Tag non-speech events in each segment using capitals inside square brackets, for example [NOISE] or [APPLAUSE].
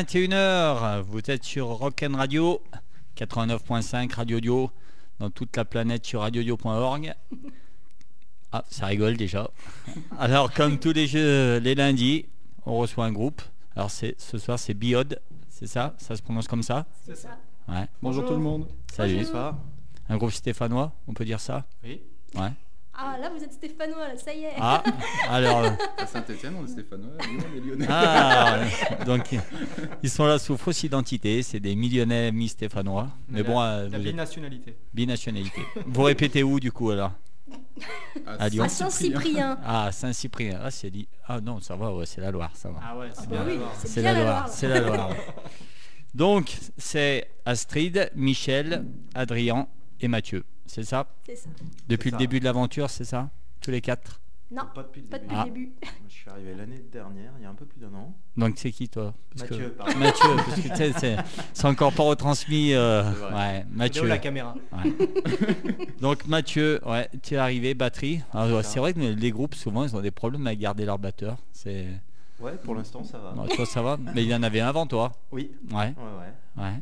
Hello, hello, 21h, vous êtes sur Rock'n Radio, 89.5 Radio Audio, dans toute la planète sur radiodio.org. Ah, ça rigole déjà. Alors, comme tous les jeux, les lundis, on reçoit un groupe. Alors, c'est ce soir, c'est Biode, c'est ça? Ça se prononce comme ça? C'est ça. Ouais. Bonjour tout le monde. Salut. Bonjour. Un groupe stéphanois, on peut dire ça? Oui. Ouais. Ah là vous êtes stéphanois, là, ça y est. Ah, alors. euh, [LAUGHS] À Saint-Etienne, on est Stéphanois, Lyon, on est Lyonnais. Ah, [LAUGHS] donc ils sont là sous fausse identité, c'est des millionnaires mi-stéphanois. Mais bon, euh, la vous êtes binationalité. binationalité. Vous répétez où du coup alors à Saint-Cyprien. Ah, Saint-Cyprien. Ah, c'est dit. Ah non, ça va, ouais, c'est la Loire, ça va. Ah ouais, c'est bah bien. oui, la Loire, c'est la Loire. [LAUGHS] Donc, c'est Astrid, Michel, Adrien et Mathieu. C'est ça C'est ça. Depuis ça. le début de l'aventure, c'est ça Tous les quatre Non, Pas depuis le pas début. depuis Ah. le début. Je suis arrivé l'année dernière, il y a un peu plus d'un an. Donc, c'est qui toi? Parce que- Mathieu, pardon. Mathieu, parce que tu sais, [LAUGHS] c'est- c'est encore pas retransmis. euh, ouais, Mathieu. la caméra Ouais. [LAUGHS] Donc Mathieu, ouais, tu es arrivé, batterie. Alors, ça. c'est vrai que les groupes, souvent, ils ont des problèmes à garder leur batteur. C'est... Ouais, pour l'instant ça va. Toi, ça va Mais il y en avait un avant toi. Oui, Ouais, ouais, ouais. ouais,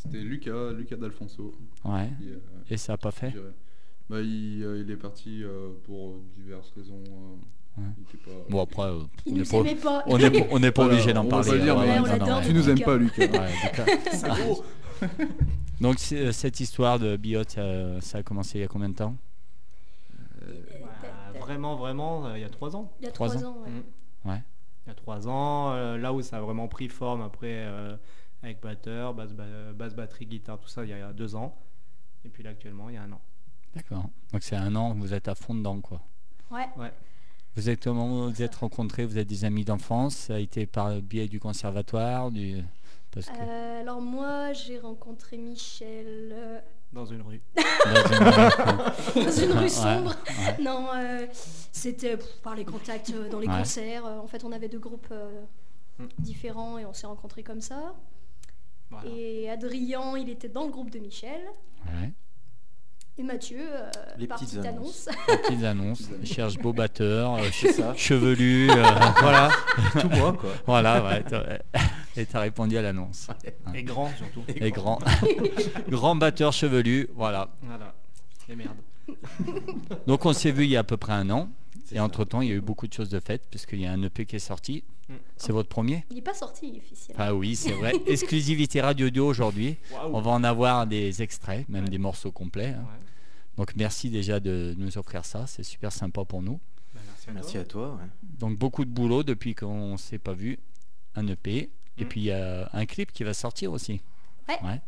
C'était Lucas, Lucas D'Alfonso. ouais. qui, euh, Et ça n'a pas fait. Bah, il, euh, il est parti euh, pour diverses raisons. euh, Ouais. il était pas- Bon, après, euh, Il on n'est pas, aimait pas. on est, on n'est pas Voilà, obligé d'en parler. dire, mais ouais, non, non, Tu nous aimes pas, Lucas. ouais, Lucas. [LAUGHS] [LAUGHS] Donc, euh, cette histoire de Biot, ça, ça a commencé il y a combien de temps Vraiment, vraiment, euh, il y a trois ans. Il y a Trois trois ans. ans. ouais. Mm. Ouais. Il y a trois ans, euh, là où ça a vraiment pris forme après euh, avec batteur, basse, ba- basse batterie, guitare, tout ça, il y a deux ans. Et puis là actuellement, il y a un an. D'accord. Donc, c'est un an que vous êtes à fond dedans, quoi. Ouais. Vous êtes comment vous vous êtes rencontrés Vous êtes des amis d'enfance Ça a été par le biais du conservatoire du... Parce que Euh, alors moi, j'ai rencontré Michel euh, Dans une rue. dans une- [LAUGHS] dans une rue Ouais, sombre. ouais. Non, euh, c'était par les contacts dans les Ouais. concerts. En fait, on avait deux groupes euh, Mm. différents et on s'est rencontrés comme ça. Voilà. Et Adrien, il était dans le groupe de Michel. Ouais. Et Mathieu, euh, Les par petites petite annonces. annonce. Les petites annonces. [LAUGHS] Cherche beau batteur, euh, ça. chevelu. euh, [LAUGHS] voilà. Tout moi quoi. [LAUGHS] Voilà, ouais. t'as- Et tu as répondu à l'annonce. Et grand surtout. Et grand. grand batteur chevelu. Voilà. Voilà. Et merde. Donc on s'est vu il y a à peu près un an. Et entre-temps, il y a eu beaucoup de choses de faites, puisqu'il y a un EP qui est sorti. Mm. C'est votre premier? Il n'est pas sorti officiellement. Ah oui, c'est vrai. [LAUGHS] Exclusivité Radio Audio aujourd'hui. On va en avoir des extraits, même des morceaux complets. hein. Ouais. Donc merci déjà de nous offrir ça, c'est super sympa pour nous. Bah, merci à Merci toi. à toi. ouais. Donc beaucoup de boulot depuis qu'on s'est pas vu, un EP, et Mm. puis il y a un clip qui va sortir aussi. Ouais.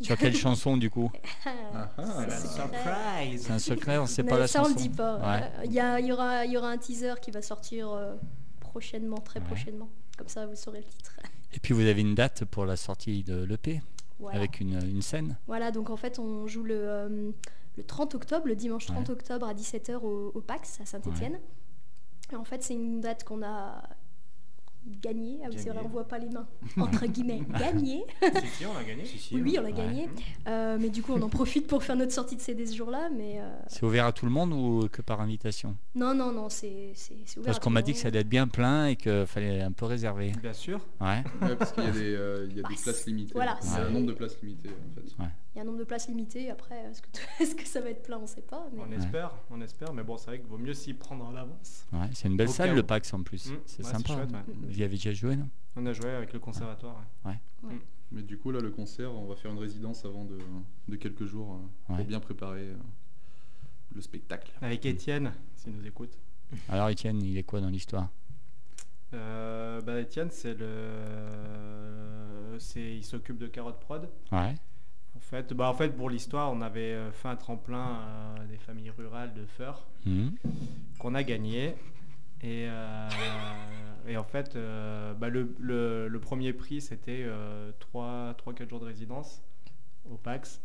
Sur quelle chanson du coup [LAUGHS] Ah, ah. C'est la C'est surprise. C'est un secret, on ne sait pas la ça, chanson. on le dit pas. Ouais. Il y, a- il y aura, il y aura un teaser qui va sortir euh, prochainement, très Ouais. prochainement. Comme ça, vous saurez le titre. [LAUGHS] Et puis vous avez une date pour la sortie de l'EP Voilà. avec une, une scène. Voilà, donc en fait, on joue le, euh, le 30 octobre, le dimanche 30 Ouais. octobre à 17h au, au PAX à Saint-Etienne. Et en fait, c'est une date qu'on a gagnée. Ah oui, c'est vrai, on voit pas les mains. Entre guillemets, [LAUGHS] gagnée. si, si, on l'a gagné. Si, si, Oui, oui, on l'a Ouais. gagnée. Euh, mais du coup, on en profite pour faire notre sortie de CD ce jour-là. Mais euh, C'est ouvert à tout le monde ou que par invitation? Non, non, non, c'est ouvert. Parce à qu'on m'a dit que ça allait être bien plein et qu'il fallait un peu réserver. Bien sûr. Ouais. Ouais, parce qu'il y a des, euh, y a Bah, des places limitées. voilà, il y a c'est- un nombre de places limitées en fait. Il y a un nombre de places limité. Après, [LAUGHS] est-ce que, ça va être plein On sait pas. Mais... On espère, on espère. Mais bon, c'est vrai qu'il vaut mieux s'y prendre à l'avance. Ouais, c'est une belle Au salle le. PAX en plus. Mm, C'est ouais, sympa. c'est chouette, ouais. Vous y avez déjà joué non? On a joué avec le conservatoire. ouais. Mais du coup, là, le concert, on va faire une résidence avant de, de quelques jours euh, Ouais. pour bien préparer euh, le spectacle. Avec Étienne, s'il nous écoute. Alors Étienne, il est quoi dans l'histoire? Euh, bah, Étienne, c'est le, c'est, il s'occupe de Carotte Prod. Ouais. En fait, bah, en fait, pour l'histoire, on avait euh, fait un tremplin euh, des familles rurales de Feur Mhm. qu'on a gagné. Et, euh, et en fait, euh, bah, le, le- le premier prix, c'était 3-4 jours de résidence au PAX.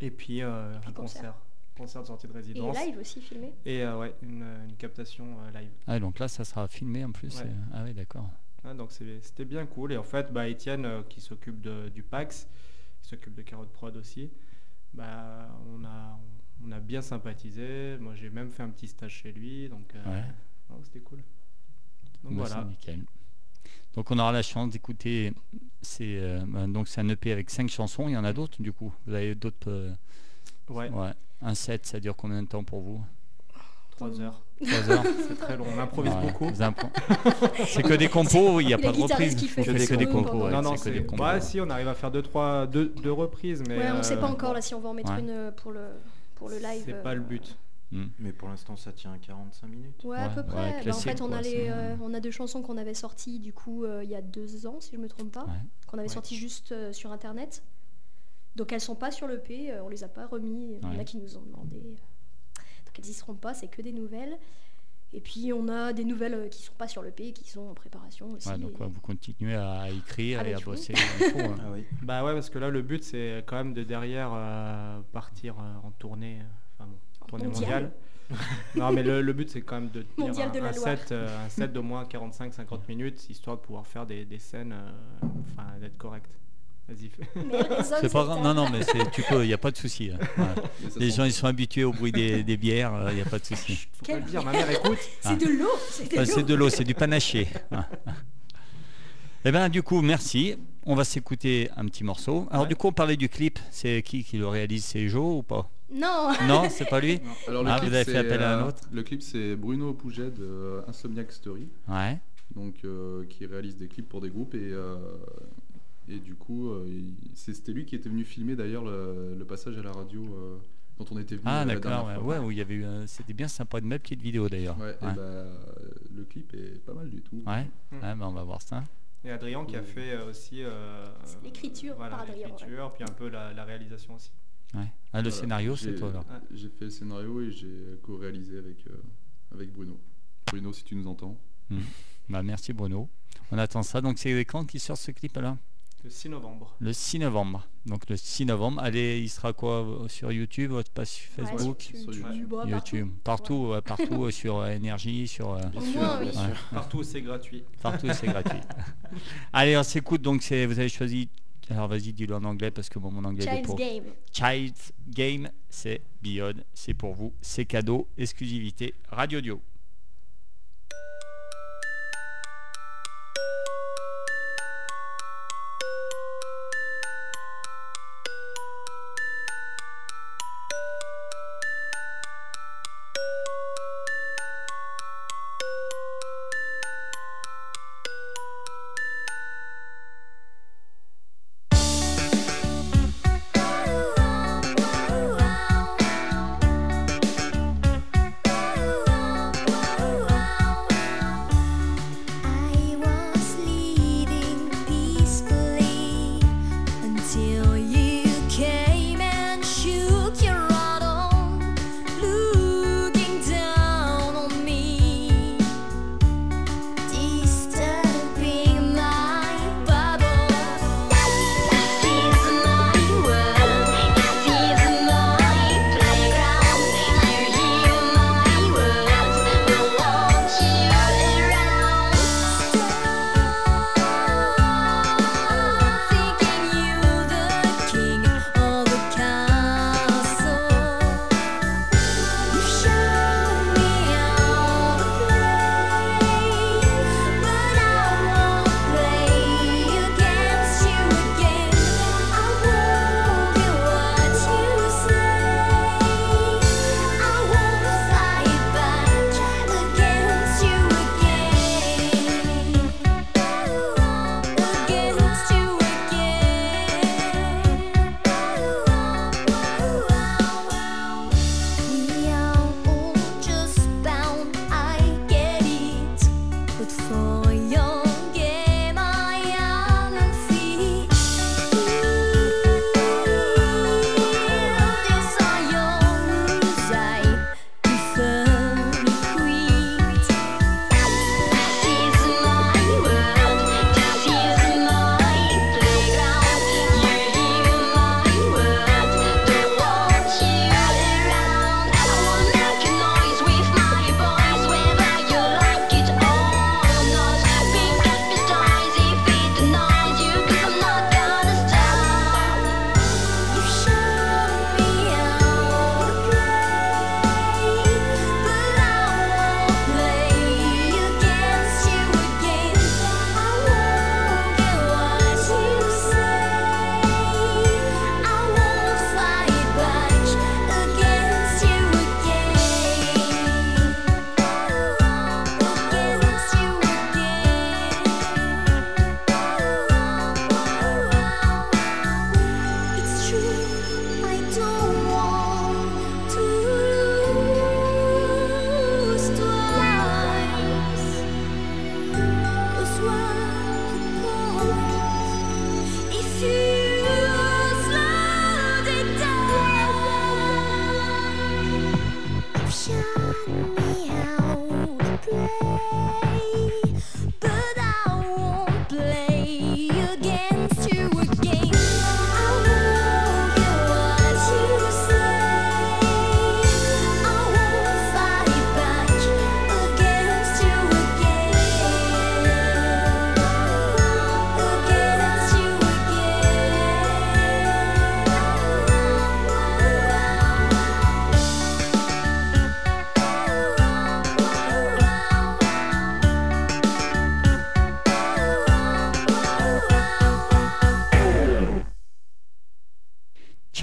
Et puis euh, Puis un concert. concert. concert de sortie de Et résidence. live aussi filmé. Et euh, ouais, une, une captation euh, live. Ah, donc là, ça sera filmé en plus. Ouais. Ah oui, d'accord. Ah, donc c'était bien cool. Et en fait, bah, Étienne, euh, qui s'occupe du PAX, qui s'occupe de Carotte Prod aussi, bah, on, a, on a bien sympathisé. Moi, j'ai même fait un petit stage chez lui. Donc, euh, Ouais. c'était cool. Donc Bah, voilà. nickel. Donc on aura la chance d'écouter. C'est euh, ben, donc c'est un EP avec cinq chansons. Il y en a d'autres du coup. Vous avez d'autres. euh, Ouais, ouais. Un set, ça dure combien de temps pour vous? 3 heures. Trois heures. C'est très long. On improvise Ouais, beaucoup. [LAUGHS] C'est que des compos. Il n'y a pas de reprise. qui faites que des compos. ouais, non, non, c'est que. Ouais, si, on arrive à faire deux, trois, deux, deux reprises, mais. Ouais, on sait euh, pas encore là si on va en mettre ouais. une euh, pour le, pour le live. C'est euh, pas le but. Mais pour l'instant, ça tient 45 minutes. Ouais, à peu ouais, près. Bah, en fait, on quoi, a, les, euh, euh, on a deux chansons qu'on avait sorties du coup euh, il y a deux ans, si je me trompe pas, Ouais. qu'on avait Ouais. sorties juste euh, sur internet. Donc elles sont pas sur le P, euh, on les a pas remis. Il y en a qui nous ont demandé. Euh, Donc elles y seront pas, c'est que des nouvelles. Et puis on a des nouvelles euh, qui sont pas sur le P, qui sont en préparation aussi. Ouais, donc ouais, vous continuez à écrire et à vous. bosser. hein. [LAUGHS] Ah oui. Bah ouais, parce que là, le but, c'est quand même de derrière euh, partir euh, en tournée, enfin bon, En tournée mondial. mondiale. [LAUGHS] non, mais le, le but, c'est quand même de tenir un, de set, euh, un [LAUGHS] set d'au moins 45-50 minutes, histoire de pouvoir faire des, des scènes, euh, enfin, d'être correct. Vas-y, C'est pas grave. Non, non, mais tu peux. Il n'y a pas de souci. hein. [LAUGHS] Ouais. Les gens, ils sont habitués au bruit des, des bières. Il n'y a pas de souci. Faut pas Quelle le dire, ma mère écoute. [LAUGHS] C'est de l'eau, c'est de Enfin, c'est l'eau. de l'eau, c'est du panaché. Eh bien, du coup, merci. On va s'écouter un petit morceau. Alors, Ouais. du coup, on parlait du clip. C'est qui qui le réalise? C'est Joe ou pas? Non, Non, c'est pas lui? [LAUGHS] Non. Alors, le Ah, clip, vous avez fait c'est, appel à un euh, autre? Le clip, c'est Bruno Pouget de euh, Insomniac Story, Ouais. donc, euh, qui réalise des clips pour des groupes. Et, euh, et du coup, euh, c'était lui qui était venu filmer d'ailleurs le, le passage à la radio euh, dont on était venu Ah, euh, d'accord. Ouais, ouais, où il y avait eu. un- C'était bien sympa, une belle petite vidéo d'ailleurs. Ouais, et Ouais. bah, euh, le clip est pas mal du tout. Ouais. Ouais, bah, on va voir ça. Et Adrien qui a fait euh, aussi euh, l'écriture voilà, par Adrien, l'écriture, puis un peu la, la réalisation aussi. Ouais. Ah, le Voilà. scénario, c'est toi alors. J'ai fait le scénario et j'ai co-réalisé avec, euh, avec Bruno. Bruno, si tu nous entends. Bah, merci Bruno. On attend ça. Donc, c'est quand qui sort ce clip là Le 6 novembre. Le 6 novembre. Donc, le 6 novembre. Allez, il sera quoi euh, sur YouTube, votre page Facebook sur YouTube, YouTube. ouais, partout. YouTube, partout, ouais, partout euh, sur euh, énergie, sur euh, Au moins, oui. Ouais. Partout, c'est gratuit. partout, c'est gratuit. [LAUGHS] Allez, on s'écoute. Donc, c'est vous avez choisi. Alors, vas-y, dis-le en anglais parce que bon, mon anglais est Child's pour. Game. Child's Game, c'est Beyond, c'est pour vous, c'est cadeau, exclusivité, Radio Dio.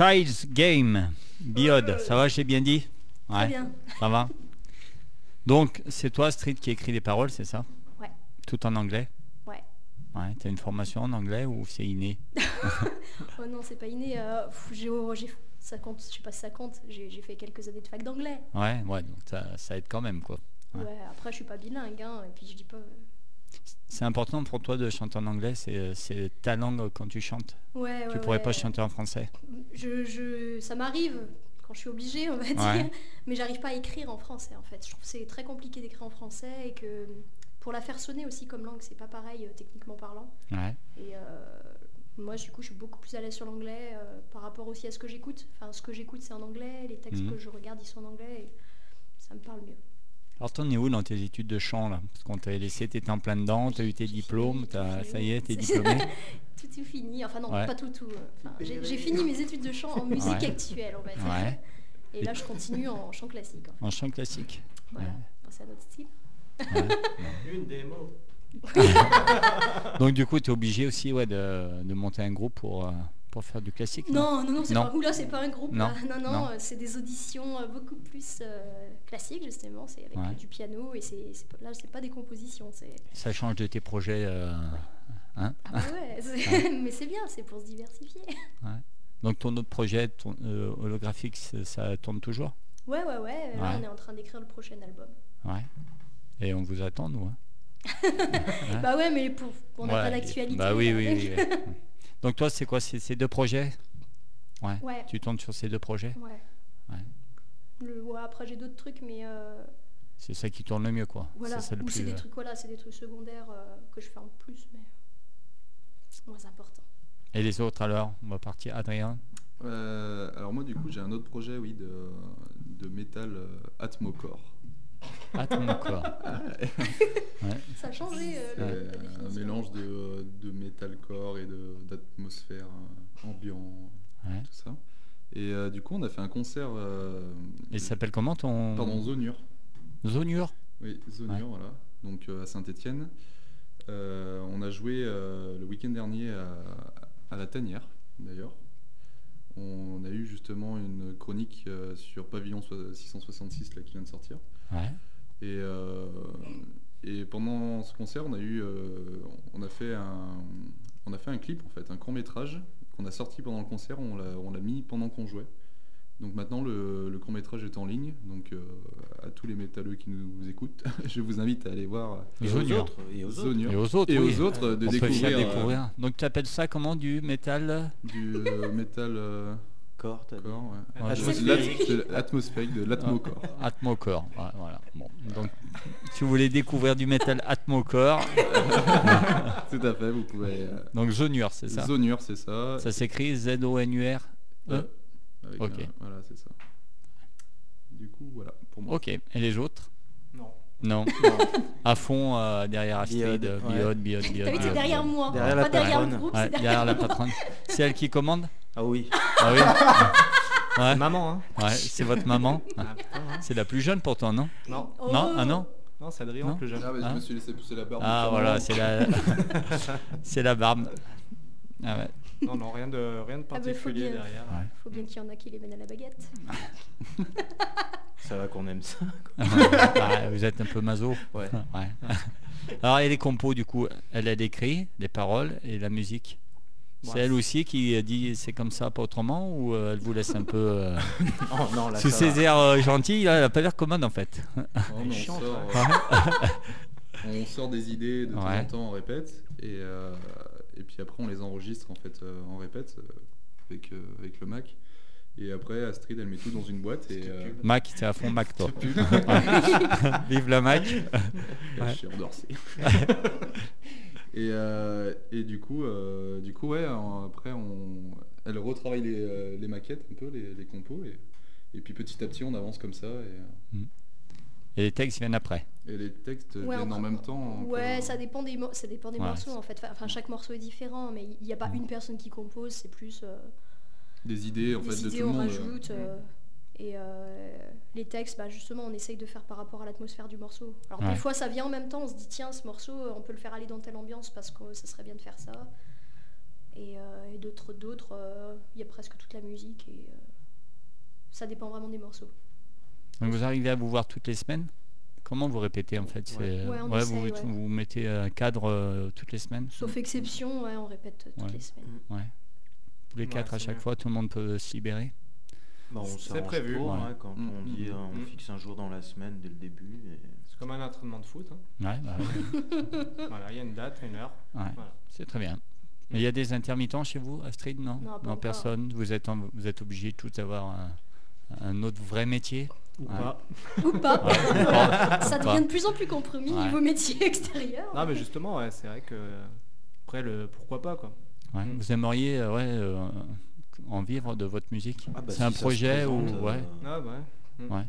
Child's Game, Biode. Ça va, j'ai bien dit Très bien. Ça va Donc, c'est toi, Street, qui écrit les paroles, c'est ça Ouais. Tout en anglais Ouais. Ouais, t'as une formation en anglais ou c'est inné [LAUGHS] [LAUGHS] Oh non, c'est pas inné. euh, j'ai, oh, j'ai- ça compte, je sais pas si ça compte. J'ai, j'ai fait quelques années de fac d'anglais. Ouais, ouais, donc ça, ça aide quand même, quoi. Ouais. Ouais. après, je suis pas bilingue. Hein, et puis, je dis pas. Euh, C'est important pour toi de chanter en anglais, c'est c'est ta langue quand tu chantes. Ouais, ouais. tu pourrais ouais. pas chanter en français. Je, je, ça m'arrive quand je suis obligée, on va dire. Mais j'arrive pas à écrire en français, en fait. Je trouve que c'est très compliqué d'écrire en français et que pour la faire sonner aussi comme langue, c'est pas pareil euh, techniquement parlant. Et euh, moi, du coup, je suis beaucoup plus à l'aise sur l'anglais euh, par rapport aussi à ce que j'écoute. Enfin, ce que j'écoute, c'est en anglais. Les textes Mhm. que je regarde, ils sont en anglais. Et ça me parle mieux. Alors t'en es où dans tes études de chant là? Parce qu'on t'avait laissé, t'étais en plein dedans, t'as eu tes diplômes, ça y est, t'es [LAUGHS] diplômé. Tout est fini. Enfin, non, Ouais. pas tout, tout. euh, enfin, j'ai fini mes études de chant en [LAUGHS] musique Ouais. actuelle, on va dire. Ouais. Et là, je continue en chant classique. en fait. En chant classique. Voilà. C'est un autre style. Ouais. Une démo. [LAUGHS] Donc du coup, tu es obligé aussi ouais, de, de monter un groupe pour, euh, pour faire du classique Non, non, non, c'est pas, oula, c'est pas un groupe. Non, là. non, non, non. euh, c'est des auditions euh, beaucoup plus euh, classiques justement. C'est avec Ouais. euh, du piano et c'est là, c'est pas des compositions. C'est Ça change de tes projets. euh, hein ah bah ouais, [LAUGHS] c'est- [LAUGHS] mais c'est bien, c'est pour se diversifier. Donc ton autre projet ton, euh, holographique, ça tourne toujours? Ouais, ouais, ouais. Là, on est en train d'écrire le prochain album. Ouais. Et on vous attend, nous. hein? [LAUGHS] Bah ouais, mais pour, on n'a pas d'actualité. Bah oui, oui, oui. Donc toi, c'est quoi c'est ces deux projets? Ouais. Ouais, Tu tournes sur ces deux projets? Ouais. Ouais. Le, ouais, après j'ai d'autres trucs, mais euh, C'est ça qui tourne le mieux, quoi. voilà. C'est des euh, trucs, voilà, c'est des trucs secondaires euh, que je fais en plus, mais moins important. Et les autres alors? On va partir. Adrien? Euh, alors moi du coup j'ai un autre projet oui de, de métal euh, Attends encore. [LAUGHS] Ouais. Ça a changé. euh, le- un mélange de, de metalcore et de- d'atmosphère euh, ambiant, Ouais. tout ça. Et euh, du coup on a fait un concert. euh, Et ça s'appelle comment ton. Pardon, Zonure. Zonure Oui, Zonure, Ouais. voilà. Donc euh, à Saint-Étienne. on a joué euh, le week-end dernier à, à la Tanière, d'ailleurs. On a eu justement une chronique euh, sur Pavillon so- 666 là, qui vient de sortir. Ouais. Et, euh, et pendant ce concert, on a eu, euh, on a fait un, on a fait un clip en fait, un court métrage qu'on a sorti pendant le concert. On l'a, on l'a mis pendant qu'on jouait. Donc maintenant le, le court métrage est en ligne. Donc euh, à tous les métalleux qui nous écoutent, [LAUGHS] je vous invite à aller voir Et aux autres. Et aux autres. Et aux autres, Et oui. aux autres de On peut découvrir, euh. Donc tu appelles ça comment Du métal? Du euh, métal euh, Corps, t'as dit. core, ouais. Ouais, De Atmosphérique. de l'atmosphérique, de l'atmocore. [LAUGHS] Atmocore. Ouais, voilà. Bon. Donc [LAUGHS] si vous voulez découvrir du métal Atmocore, [LAUGHS] Tout à fait, vous pouvez. euh, donc Zonure, c'est ça Zonure, c'est ça. Ça s'écrit Z-O-N-U-R Euh, avec Ok. un- voilà, c'est ça. Du coup, voilà, pour moi. Ok. Et les autres? Non. Non. [LAUGHS] À fond euh, derrière Astrid, Biode, euh. Biode, Biode, Biode. T'as vu, c'est derrière moi. Derrière pas la derrière le patronne. groupe, Ouais, c'est derrière derrière la moi. patronne. C'est elle qui commande Ah oui. Ah oui [LAUGHS] Ouais, Maman, hein ouais, c'est votre maman. Ah, putain, hein. C'est la plus jeune pourtant, non Non, Oh. Non Ah non non, c'est Adrien Non. plus jeune. Ah, mais Hein je me suis laissé pousser la barbe. Ah voilà, c'est la [LAUGHS] c'est la barbe. Ah ouais. [LAUGHS] Non, non, rien de, rien de Ah bah, faut particulier bien. derrière. Ouais. Faut bien qu'il y en a qui les mènent à la baguette. [LAUGHS] Ça va qu'on aime ça. Ah, vous êtes un peu maso. [LAUGHS] Ouais. Ouais. Alors et les compos du coup, elle a écrit les paroles et la musique. C'est Ouais. elle aussi qui dit c'est comme ça pas autrement ou euh, elle vous laisse un peu euh, Oh non, là, sous ses va. airs euh, gentils? Là, elle a pas l'air commode en fait. Oh, on, sort, Ouais. euh, on sort des idées de temps en temps, on répète. Et, euh, et puis après, on les enregistre en fait euh, en répète euh, avec, euh, avec le Mac. Et après, Astrid, elle met tout dans une boîte et euh, Mac, c'est à fond Mac [LAUGHS] toi. [LAUGHS] Vive la Mac. je suis endorsé. et, euh, et du coup, euh, du coup, ouais, après, on, elle retravaille les, les maquettes un peu, les, les compos. Et, et puis petit à petit, on avance comme ça. Et, Et les textes viennent après. et les textes Ouais, viennent on- en même temps. Ouais, ça dépend des, mo- ça dépend des Ouais. morceaux en fait. Enfin, chaque morceau est différent, mais il n'y a pas Mm. une personne qui compose, c'est plus euh, Des idées, en des fait, de idées tout le on monde. rajoute. euh, et euh, les textes, bah, justement, on essaye de faire par rapport à l'atmosphère du morceau. Alors Ouais. des fois, ça vient en même temps, on se dit tiens, ce morceau, on peut le faire aller dans telle ambiance parce que ça serait bien de faire ça. Et, euh, et d'autres, d'autres, euh, il y a presque toute la musique et euh, ça dépend vraiment des morceaux. Donc vous arrivez à vous voir toutes les semaines? Comment vous répétez en fait Ouais. Ouais, vous, essaye, ouais. vous mettez un cadre euh, toutes les semaines? Sauf exception, ouais, on répète toutes Ouais. les semaines. Tous les Ouais, quatre à chaque fois, tout le monde peut se libérer? Bah, C'est prévu. pour, Ouais. hein, quand Mm, on mm, dit, mm, euh, on mm. fixe un jour dans la semaine dès le début. et- C'est comme un entraînement de foot. hein. Ouais, bah ouais. [LAUGHS] Voilà, il y a une date, une heure. Ouais, Voilà. c'est très bien. Mais il y a des intermittents chez vous, Astrid? Non, Non, personne? Vous êtes, en- vous êtes obligés tous d'avoir un, un autre vrai métier? Ou Ouais. pas. Ou pas. [LAUGHS] Ouais, ça devient de plus en plus compromis Ouais. niveau métier [LAUGHS] extérieur. Non, mais justement, ouais, c'est vrai que. Après, le pourquoi pas, quoi. Ouais, Mm. Vous aimeriez euh, ouais, euh, en vivre de votre musique Ah, bah, C'est un si projet ou ouais, euh, Ah, bah ouais. Mm. ouais.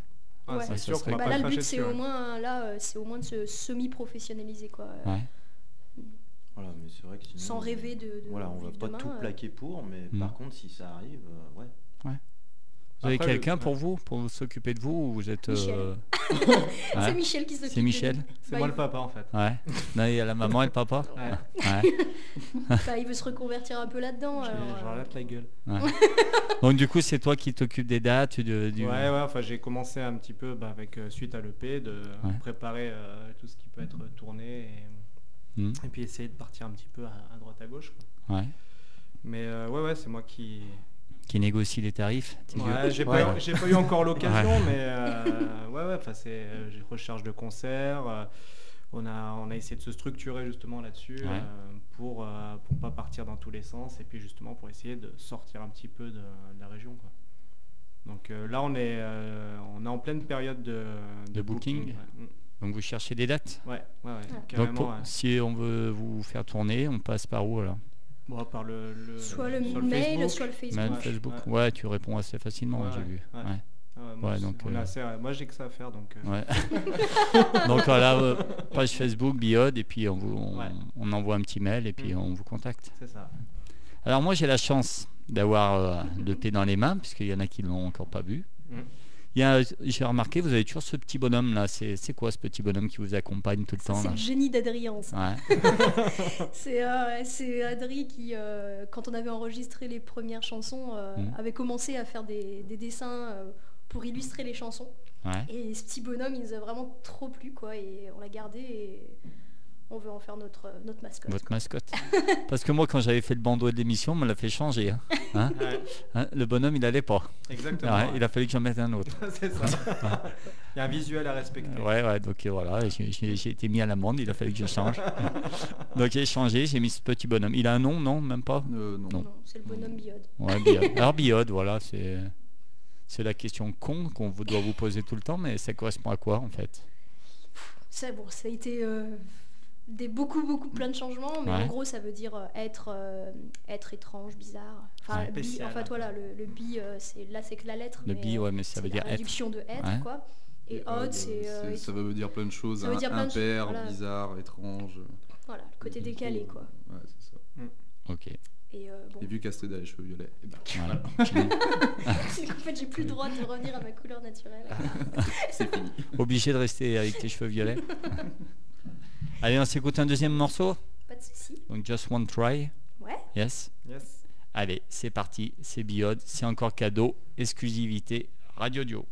Ah, Ouais. c'est sûr serait Bah là, le but, c'est au ouais. moins, là, euh, c'est au moins de se semi-professionnaliser, quoi. ouais. Voilà, mais c'est vrai que sinon, Sans rêver de. de Voilà, on va pas demain, tout plaquer pour, mais Mm. par contre, si ça arrive, euh, ouais. Vous avez quelqu'un pour vous, pour s'occuper de vous ou vous êtes Michel. euh, [LAUGHS] C'est ouais, Michel qui s'occupe. C'est de Michel. C'est Bah, moi il- le papa, en fait. Ouais. [LAUGHS] Non, il y a la maman et le papa. Ouais. Ouais. [LAUGHS] bah, il veut se reconvertir un peu là-dedans. Je alors, je euh, relate la gueule. Donc du coup, c'est toi qui t'occupes des dates, de, du. Ouais, ouais, enfin j'ai commencé un petit peu bah, avec euh, suite à l'EP de Ouais. préparer euh, tout ce qui peut être tourné et, Hmm, et puis essayer de partir un petit peu à, à droite à gauche. quoi. ouais. Mais euh, ouais, ouais, c'est moi qui. Qui négocie les tarifs. Ouais, j'ai Ouais. pas, eu- j'ai pas eu encore l'occasion, mais euh, ouais, ouais, enfin c'est euh, j'ai recherche de concerts. euh, on a, on a essayé de se structurer justement là-dessus Ouais. euh, pour euh, pour pas partir dans tous les sens et puis justement pour essayer de sortir un petit peu de, de la région, quoi. Donc euh, là, on est, euh, on est en pleine période de, De booking. ouais. Mm. Donc vous cherchez des dates? Ouais, ouais, ouais, Ouais. carrément. Donc pour- ouais. si on veut vous faire tourner, on passe par où alors? Bon, par le, le- Soit le sur mail, Facebook. soit le Facebook. Mail, Ouais, Facebook. ouais. Ouais, tu réponds assez facilement, Ouais, j'ai ouais, vu. ouais. Ouais. Ah ouais, moi, Ouais, donc, on euh, assez- ouais, moi j'ai que ça à faire donc. euh, Ouais. [LAUGHS] Donc voilà, euh, page Facebook, Biode, et puis on, vous, on, Ouais. on envoie un petit mail et puis Mm. on vous contacte. C'est ça. Alors moi j'ai la chance d'avoir euh, le P dans les mains, puisqu'il y en a qui ne l'ont encore pas vu. Mm. J'ai remarqué, vous avez toujours ce petit bonhomme là. C'est, quoi ce petit bonhomme qui vous accompagne tout le temps c'est le génie d'Adrien. ça. [LAUGHS] Ouais. C'est euh, Adri qui, euh, quand on avait enregistré les premières chansons, euh, Mhm. avait commencé à faire des, des dessins euh, pour illustrer les chansons. ouais. Et ce petit bonhomme, il nous a vraiment trop plu, quoi. Et on l'a gardé et on veut en faire notre, notre mascotte. Votre mascotte. [LAUGHS] Parce que moi quand j'avais fait le bandeau de l'émission, on me l'a fait changer. hein. [LAUGHS] Hein Ouais, Hein, le bonhomme il allait pas. exactement. Ouais, ouais. il a fallu que j'en mette un autre. [LAUGHS] c'est ça. Il y a un visuel à respecter. Ouais, ouais, donc euh, voilà, j'ai, été mis à l'amende, il a fallu que je change. donc j'ai changé, j'ai mis ce petit bonhomme. Il a un nom, non Même pas? Euh, non. Non. Non, c'est le bonhomme biode. Ouais, biode. Alors biode, voilà, c'est, c'est la question con qu'on vous- doit vous poser tout le temps, mais ça correspond à quoi en fait? Ça, bon, ça a été euh, des beaucoup, beaucoup, plein de changements, mais Ouais. en gros, ça veut dire euh, être, euh, être étrange, bizarre. Enfin, Ouais. bi- en fait, voilà, le, le bi, euh, c'est, là, c'est que la lettre. Le mais, bi, ouais, mais ça veut la dire être. réduction de être, Ouais. quoi. Et Et odd, c'est euh, ça veut dire plein de choses. hein, impair, voilà. bizarre, étrange. voilà, le côté décalé, coup, quoi. Ouais, c'est ça. Ok. Et euh, bon, Et vu qu'Astrid a les cheveux violets, eh ben, Voilà. [LAUGHS] c'est qu'en fait, j'ai plus le droit de revenir à ma couleur naturelle. [LAUGHS] c'est fini. Obligé de rester avec tes cheveux violets. [LAUGHS] Allez, on s'écoute un deuxième morceau. Pas de soucis. Donc Just One Try. Ouais. Yes. Yes. Allez, c'est parti. C'est Biode. C'est encore cadeau. Exclusivité. Radio Dio.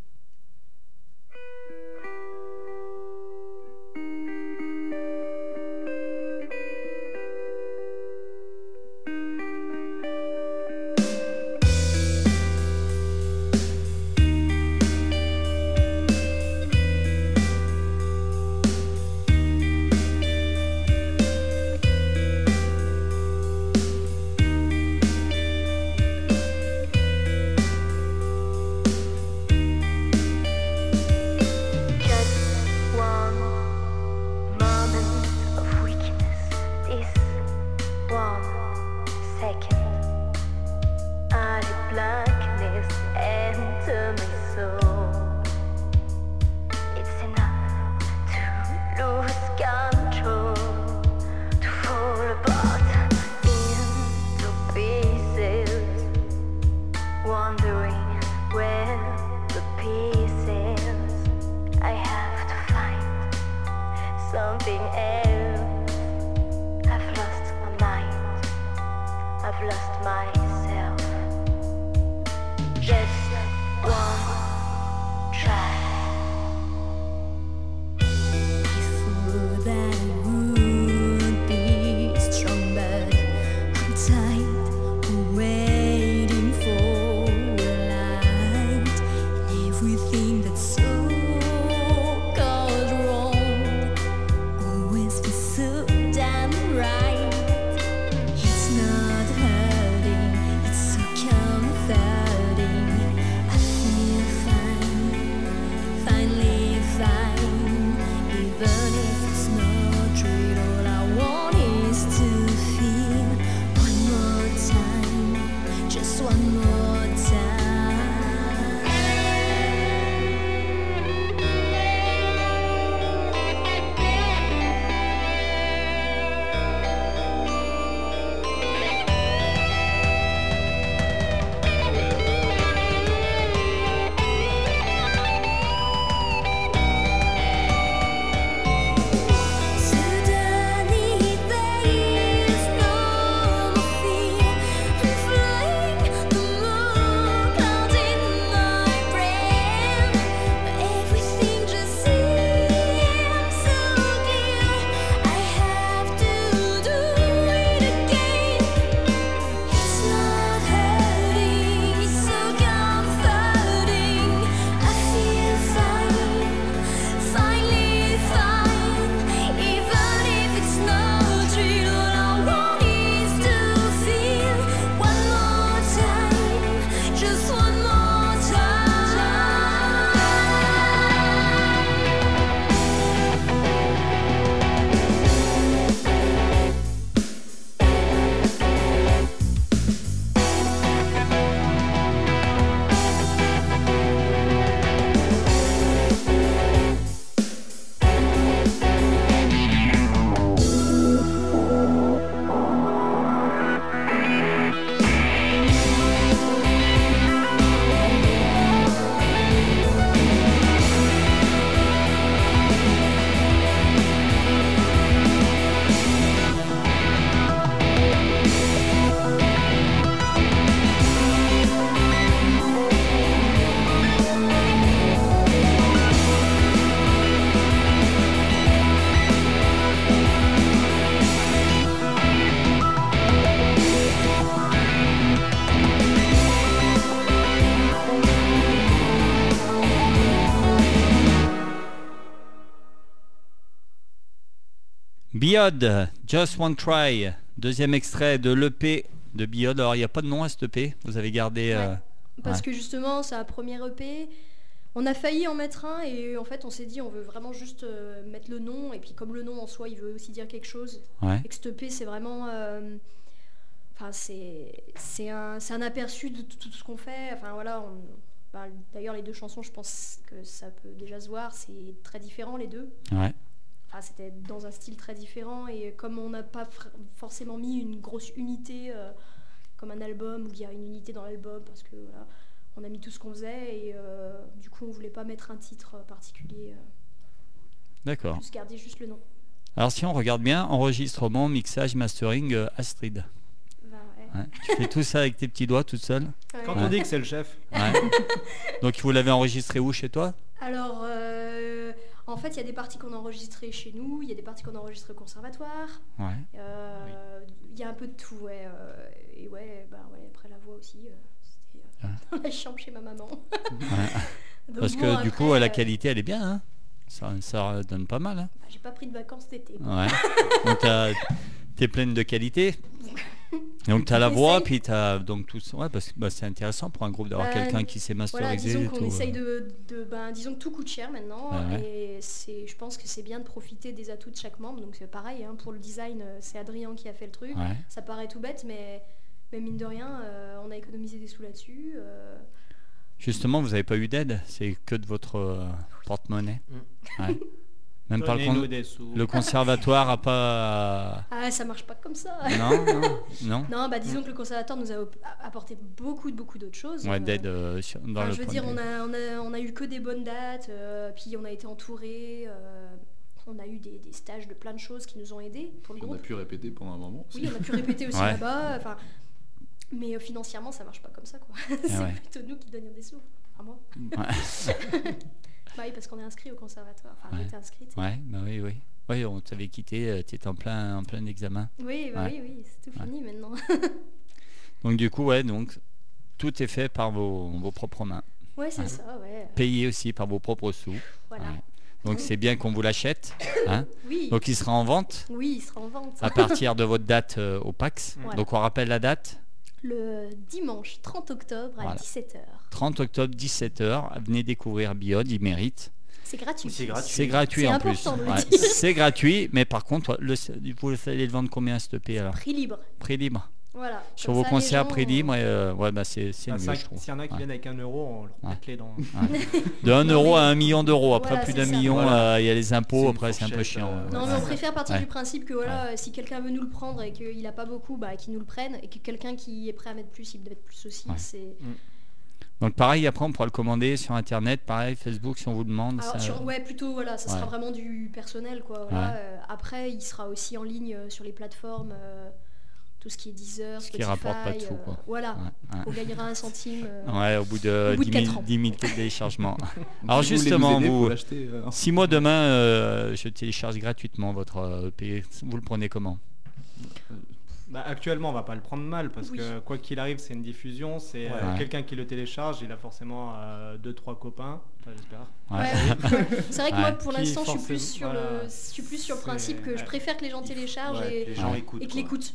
Biod, Just One Try, deuxième extrait de l'EP de Biod. Alors, il n'y a pas de nom à cet EP, vous avez gardé. euh, Parce Ouais. que justement, sa première EP, on a failli en mettre un et en fait, on s'est dit, on veut vraiment juste euh, mettre le nom. Et puis, comme le nom en soi, il veut aussi dire quelque chose. Ouais. Et que cette EP, c'est vraiment. euh, Enfin, c'est c'est un, c'est un aperçu de tout, tout ce qu'on fait. Enfin, voilà. on- bah, D'ailleurs, les deux chansons, je pense que ça peut déjà se voir. C'est très différent, les deux. Ouais. Enfin, c'était dans un style très différent. Et comme on n'a pas fr- forcément mis une grosse unité, euh, comme un album, où il y a une unité dans l'album, parce que voilà, on a mis tout ce qu'on faisait. Et euh, du coup, on voulait pas mettre un titre particulier. euh, D'accord. juste garder juste le nom. Alors, si on regarde bien, enregistrement, mixage, mastering, euh, Astrid. Ben, ouais. Ouais. Tu fais tout ça avec tes petits doigts toute seule. Ouais. Quand Ouais. on dit que c'est le chef, Ouais. Donc, vous l'avez enregistré où chez toi? Alors, euh, en fait, il y a des parties qu'on a enregistrées chez nous, il y a des parties qu'on a enregistrées au conservatoire. Ouais. Euh, Il y a un peu de tout, ouais. euh, et ouais, bah ouais, après la voix aussi, euh, c'était dans la chambre chez ma maman. [LAUGHS] Donc Parce bon, que du coup, la qualité, elle est bien. Hein ça, ça donne pas mal. Hein bah, J'ai pas pris de vacances cet été. ouais. [LAUGHS] Donc, t'es pleine de qualité. [LAUGHS] Donc, tu as la voix, puis tu as donc tout ça. Ouais, parce que bah, c'est intéressant pour un groupe d'avoir Bah, quelqu'un qui sait Voilà, masteriser. disons et qu'on tout, essaye euh. de, de- ben, disons que tout coûte cher maintenant, Ouais, ouais. et c'est, je pense que c'est bien de profiter des atouts de chaque membre. Donc c'est pareil, hein, pour le design, euh, c'est Adrien qui a fait le truc. Ouais. Ça paraît tout bête, mais, mais mine de rien, euh, on a économisé des sous là-dessus. euh, Justement, vous n'avez pas eu d'aide, c'est que de votre euh, porte-monnaie. Mm. [LAUGHS] Même pas le, con- le conservatoire a pas. Ah, ça marche pas comme ça. Non, non, [LAUGHS] non. Non, bah disons que le conservatoire nous a apporté beaucoup, beaucoup d'autres choses. Ouais, Euh, d'aide euh, sur- dans enfin, le je veux dire, on a, on, a, on a eu que des bonnes dates, euh, puis on a été entouré, euh, on a eu des, des stages de plein de choses qui nous ont aidés pour le Puis on a groupe. pu répéter pendant un moment aussi. Oui, on a pu répéter aussi [LAUGHS] Ouais. là-bas. Enfin, Mais euh, financièrement, ça marche pas comme ça, quoi. [LAUGHS] c'est ouais. plutôt nous qui donnions des sous. À moi. Ouais. Bah oui, parce qu'on est inscrit au conservatoire. Enfin, Ouais. inscrite. Bah oui, oui. Oui, on t'avait quitté, tu étais en plein, en plein examen. Oui, bah Ouais. oui, oui, c'est tout fini maintenant. [LAUGHS] Donc du coup, ouais, donc tout est fait par vos, vos propres mains. ouais, c'est ça, ouais. Payé aussi par vos propres sous. Voilà. Donc c'est bien qu'on vous l'achète. Hein Oui, donc il sera en vente oui, il sera en vente. à partir de votre date euh, au PAX. Voilà. Donc on rappelle la date Le dimanche 30 octobre à Voilà. 17h. 30 octobre 17h. Venez découvrir Biode, il mérite. C'est gratuit. C'est gratuit. C'est gratuit en plus. Ouais, c'est gratuit, mais par contre, le, vous allez le vendre combien ce EP alors Prix libre. Prix libre. Voilà. Sur Comme vos ça, concerts, gens, prix euh, libre, et, euh, ouais, bah c'est c'est Bah, mieux, je trouve. S'il y en a qui Ouais. viennent avec un euro, on leur les dents. [LAUGHS] De 1 Non, euro à 1 million d'euros. Après, Voilà, plus d'un million, euh, il Voilà. y a les impôts. Après, c'est un peu chiant. euh, Non, Ouais. mais on préfère partir Ouais. du principe que voilà, si quelqu'un veut nous le prendre et qu'il n'a pas beaucoup, bah, qu'il nous le prenne. Et que quelqu'un qui est prêt à mettre plus, il doit mettre plus aussi. Ouais. C'est... Donc pareil, après on pourra le commander sur internet, pareil, Facebook si on vous demande. Alors, ça- sur- ouais, plutôt, voilà, ça sera Ouais. vraiment du personnel, quoi. voilà. Ouais. Euh, après, il sera aussi en ligne euh, sur les plateformes, euh, tout ce qui est Deezer, Ce qui Spotify. rapporte pas de sous, euh, quoi. Voilà, Ouais, ouais. on gagnera un centime. euh, Ouais, au bout de, Au bout de 10, 000, quatre ans. 10 000 téléchargements. [LAUGHS] Alors vous justement, vous- euh, si moi demain euh, je télécharge gratuitement votre EP, vous le prenez comment? Bah, actuellement, on va pas le prendre mal parce Oui. que quoi qu'il arrive, c'est une diffusion. C'est euh, quelqu'un qui le télécharge, il a forcément euh, deux trois copains, enfin, j'espère. Ouais. Ouais, ouais. [LAUGHS] C'est vrai que moi, pour l'instant, je suis plus sur le, voilà. je suis plus sur le principe que je préfère que les gens téléchargent Ouais, et, les gens Ouais. écoutent. et qu'ils quoi. l'écoutent.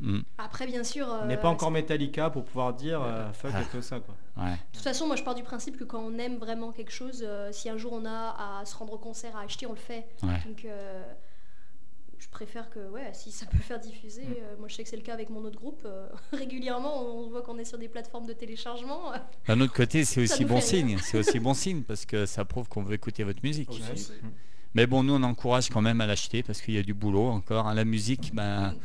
Hmm, Après, bien sûr. On euh, n'est pas encore Metallica pour pouvoir dire euh, fuck Ah. et tout ça quoi. ouais. De toute façon, moi, je pars du principe que quand on aime vraiment quelque chose, euh, si un jour on a à se rendre au concert, à acheter, on le fait. Ouais. Donc, euh, je préfère que, ouais, si ça peut faire diffuser. Mm. euh, moi, je sais que c'est le cas avec mon autre groupe. euh, [LAUGHS] régulièrement, on voit qu'on est sur des plateformes de téléchargement. D'un autre côté, c'est aussi bon signe. C'est aussi bon signe parce que ça prouve qu'on veut écouter votre musique. Mais bon, nous on encourage quand même à l'acheter parce qu'il y a du boulot encore. hein. La musique, ben,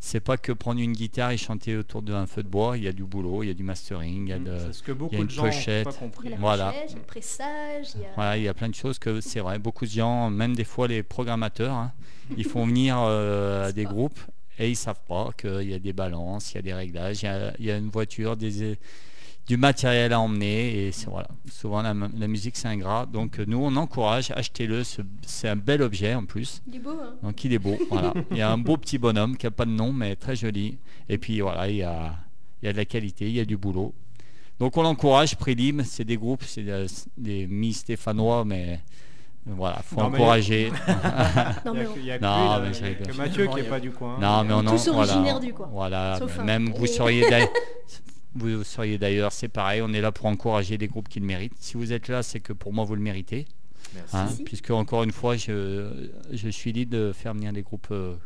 c'est pas que prendre une guitare et chanter autour d'un feu de bois. Il y a du boulot, il y a du mastering, il y a de, ce que beaucoup une de gens n'ont pochette. pas Il y a la Voilà. y a le pressage, il y a... Voilà, il y a plein de choses que c'est vrai. Beaucoup de gens, même des fois les programmateurs, hein, ils font venir euh, des pas- groupes et ils savent pas qu'il y a des balances, il y a des réglages, il y a, il y a une voiture, des, du matériel à emmener et c'est- voilà. Souvent la, la musique c'est ingrat. Donc euh, nous on encourage, achetez-le. ce- C'est un bel objet en plus. Il est beau, hein Donc il est beau. Voilà. [LAUGHS] Il y a un beau petit bonhomme qui a pas de nom mais très joli. Et puis voilà, il y a, il y a de la qualité, il y a du boulot. Donc on l'encourage, Prélim, c'est des groupes, c'est des, des mi-stéphanois, mais voilà, faut Non, encourager. [LAUGHS] Non, mais il y a que Mathieu qui Il y est a- pas du coin. non, mais on en, Tous voilà, originaires du coin. Voilà, Sauf mais un. même vous seriez d'ailleurs, [LAUGHS] vous seriez d'ailleurs, c'est pareil, on est là pour encourager des groupes qui le méritent. Si vous êtes là, c'est que pour moi vous le méritez. Merci. Hein, puisque encore une fois, je, je suis libre de faire venir les groupes euh,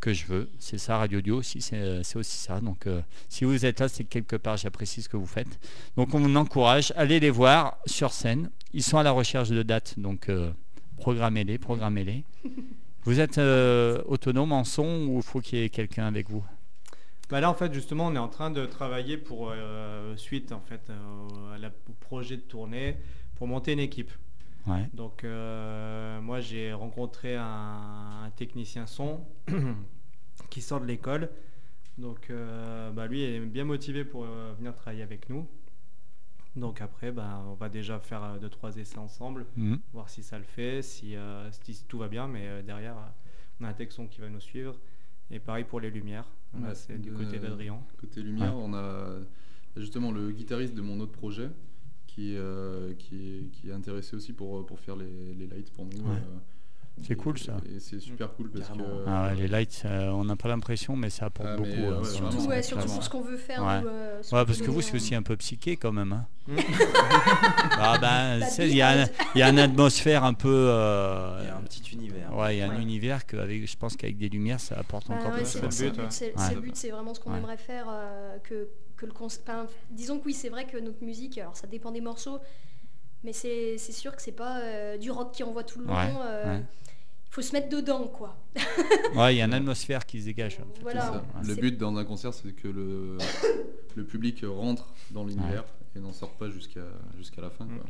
que je veux. C'est ça, Radio Dio aussi, c'est c'est aussi ça. Donc, euh, si vous êtes là, c'est que quelque part, j'apprécie ce que vous faites. Donc, on vous encourage, allez les voir sur scène. Ils sont à la recherche de dates, donc euh, programmez-les, programmez-les. [LAUGHS] Vous êtes euh, autonome en son ou il faut qu'il y ait quelqu'un avec vous? Bah là, en fait, justement, on est en train de travailler pour euh, suite en fait euh, à la- au projet de tournée pour monter une équipe. Ouais. Donc euh, moi j'ai rencontré un, un technicien son [CLEARS THROAT] qui sort de l'école. Donc bah, lui est bien motivé pour venir travailler avec nous. Donc après bah, on va déjà faire deux trois essais ensemble, Mhm. voir si ça le fait, si, euh, si tout va bien. Mais derrière on a un tech son qui va nous suivre. Et pareil pour les lumières. Ouais, c'est du côté d'Adrien. Côté lumière, on a justement le guitariste de mon autre projet qui, euh, qui, est, qui est intéressé aussi pour, pour faire les, les lights pour nous. Ouais. euh, C'est cool, ça. Et c'est super cool parce Carrément. que. Ah ouais, les lights, euh, on n'a pas l'impression, mais ça apporte Ah, beaucoup. euh, ouais, vraiment. le Surtout, ouais, surtout ce qu'on veut faire. Ouais. euh, Ouais, parce que vous, c'est en- aussi un peu psyché quand même. hein. [LAUGHS] Ah ben, il y, a y une atmosphère un peu. euh, Il y a un petit univers. ouais, il y a un Ouais. univers que avec, je pense qu'avec des lumières, ça apporte Bah encore ouais, plus. c'est le but, ouais. c'est- Ouais. c'est le but, c'est vraiment ce qu'on Ouais. aimerait faire. euh, que, que le enfin, disons que oui, c'est vrai que notre musique, alors ça dépend des morceaux, mais c'est c'est sûr que c'est pas euh, du rock qui envoie tout le long. Ouais, euh, ouais. Il faut se mettre dedans, quoi. [LAUGHS] Ouais, il y a une atmosphère qui se dégage. en fait. Voilà. C'est ça. Ouais. Le but dans un concert, c'est que le, [COUGHS] le public rentre dans l'univers et n'en sort pas jusqu'à jusqu'à la fin. quoi.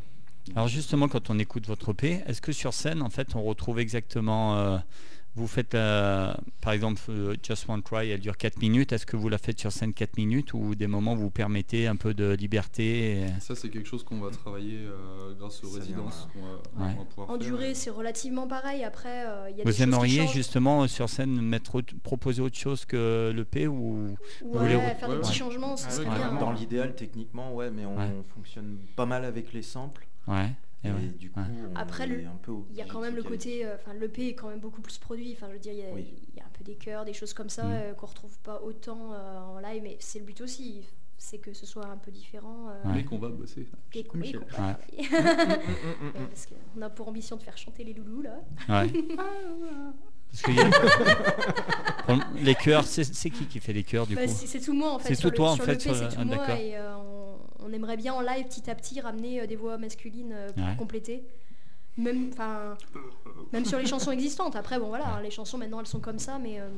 Alors justement, quand on écoute votre EP, est-ce que sur scène, en fait, on retrouve exactement euh, vous faites, euh, par exemple, euh, Just One Try, elle dure 4 minutes. Est-ce que vous la faites sur scène 4 minutes ou des moments vous permettez un peu de liberté et- Ça, c'est quelque chose qu'on va travailler euh, grâce aux Ça résidences qu'on va, Ouais. on va pouvoir En faire. durée, c'est relativement pareil. Après, euh, il y a des Vous aimeriez justement sur scène mettre autre- proposer autre chose que le P ou Ouais, re- faire ouais, des petits ouais. changements, ce serait oui, bien. carrément. Dans l'idéal, techniquement, ouais, mais on Ouais. fonctionne pas mal avec les samples. ouais, et Et, ouais, du coup, ouais. on Après, le- un peu Il y a quand même le côté, euh, enfin l'EP est quand même beaucoup plus produit. Enfin, je veux dire, il y a, Oui. il y a un peu des chœurs, des choses comme ça Mm. euh, qu'on retrouve pas autant euh, en live, mais c'est le but aussi, c'est que ce soit un peu différent. euh, Ouais. Mais qu'on va bosser. et qu'on- et Michel. qu'on va Ouais. travailler. [LAUGHS] Ouais, parce qu'on a pour ambition de faire chanter les loulous là. Parce a- [LAUGHS] les chœurs, c'est qui qui fait les chœurs du Bah, coup c'est tout moi en fait. C'est sur tout le- toi, en sur fait, sur ah, d'accord. Euh, on, aimerait bien en live petit à petit ramener euh, des voix masculines euh, pour Ouais. compléter. Même, enfin, même sur les [LAUGHS] chansons existantes. Après, bon voilà, les chansons maintenant elles sont comme ça, mais euh,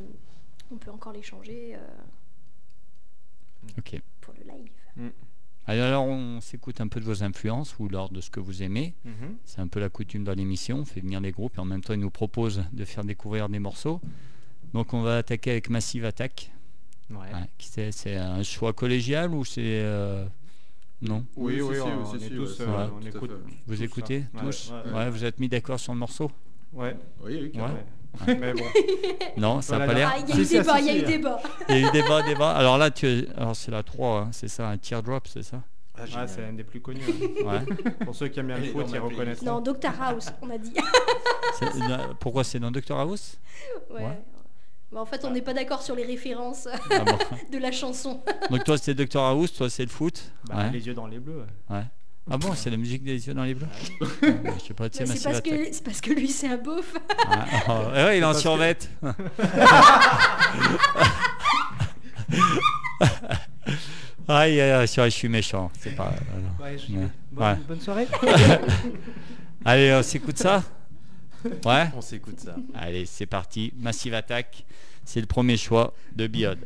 on peut encore les changer euh, pour le live. Alors on s'écoute un peu de vos influences ou lors de ce que vous aimez. Mhm. C'est un peu la coutume dans l'émission. On fait venir les groupes et en même temps ils nous proposent de faire découvrir des morceaux. Donc on va attaquer avec Massive Attack. Ouais. Ouais, qui c'est? C'est un choix collégial ou c'est euh, non Oui, Oui, oui, si, si, on, est tous, on écoute. Vous écoutez ça. tous Ouais, vous êtes mis d'accord sur le morceau ouais. Oui, oui. Mais bon, [LAUGHS] Non, ça n'a pas l'air. Ah, il y a eu débat, il y a eu débat. Il y a eu débat, débat. Alors là, tu alors c'est la 3, hein, c'est ça, un teardrop, c'est ça? Ah, Ah, c'est un des plus connus. Ouais. [LAUGHS] Pour ceux qui aiment bien le foot, ils reconnaîtront. Non, Doctor House, on a dit. C'est- euh, Pourquoi c'est dans Doctor House? Ouais. Ouais. Bah, en fait, on n'est pas d'accord sur les références Ah [LAUGHS] bon. de la chanson. Donc toi c'est Doctor House, toi c'est le foot Bah, Ouais. Les yeux dans les bleus. Ouais. Ah bon, c'est la musique des yeux dans les bleus Ouais, Je sais pas, C'est parce, que, c'est parce que lui, c'est un beauf. Ouais, oh, ouais, il est en parce que- survette. [LAUGHS] Aïe, aïe, je suis méchant. C'est pas. euh, Ouais, bonne soirée. [LAUGHS] Allez, on s'écoute ça Ouais On s'écoute ça. Allez, c'est parti. Massive Attack, c'est le premier choix de Biode.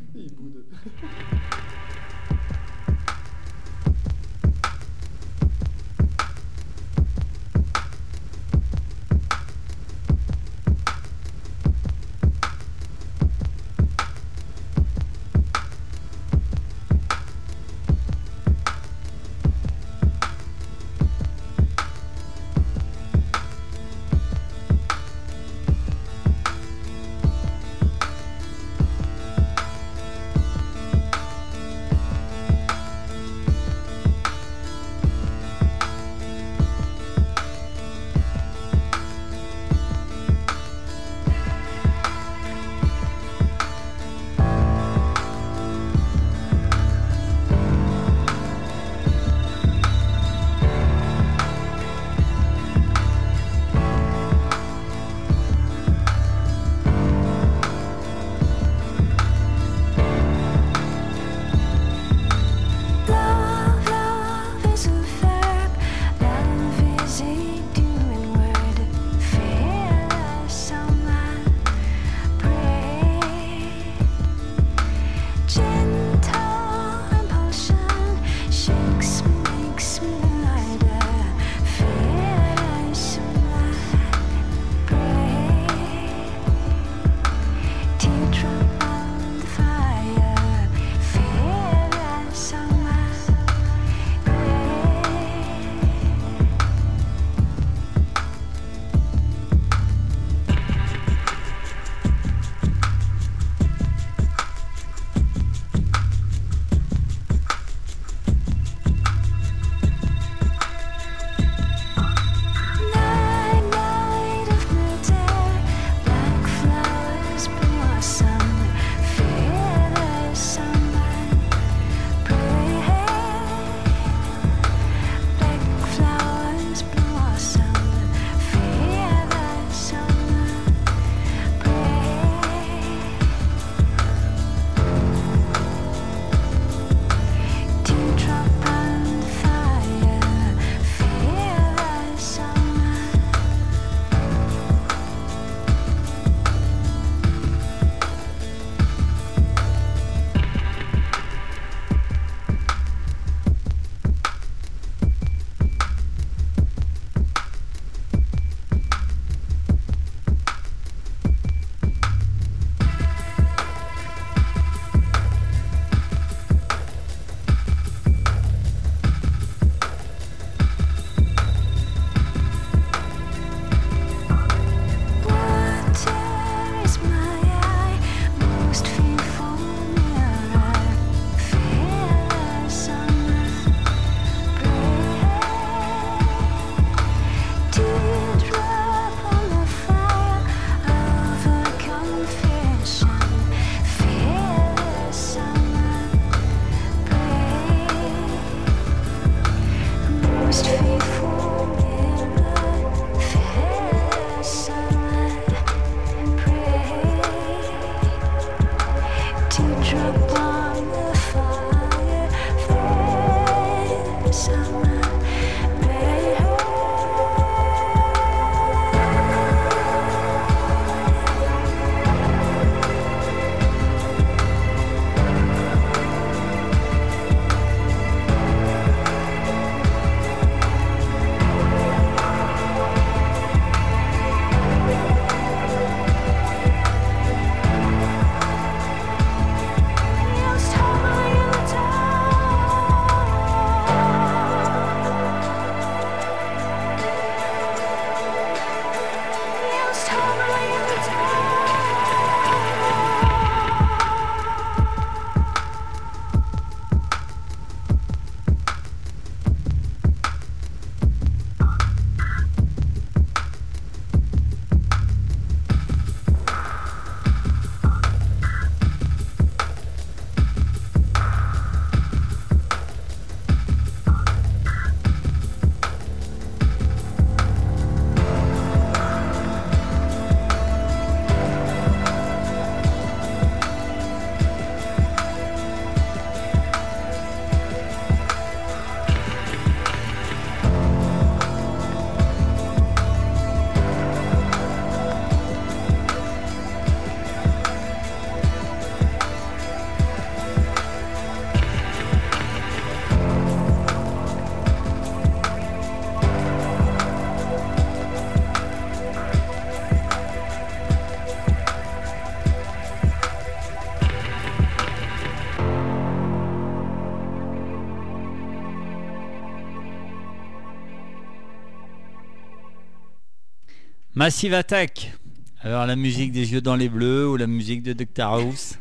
Massive Attack. Alors la musique des yeux dans les bleus ou la musique de Dr House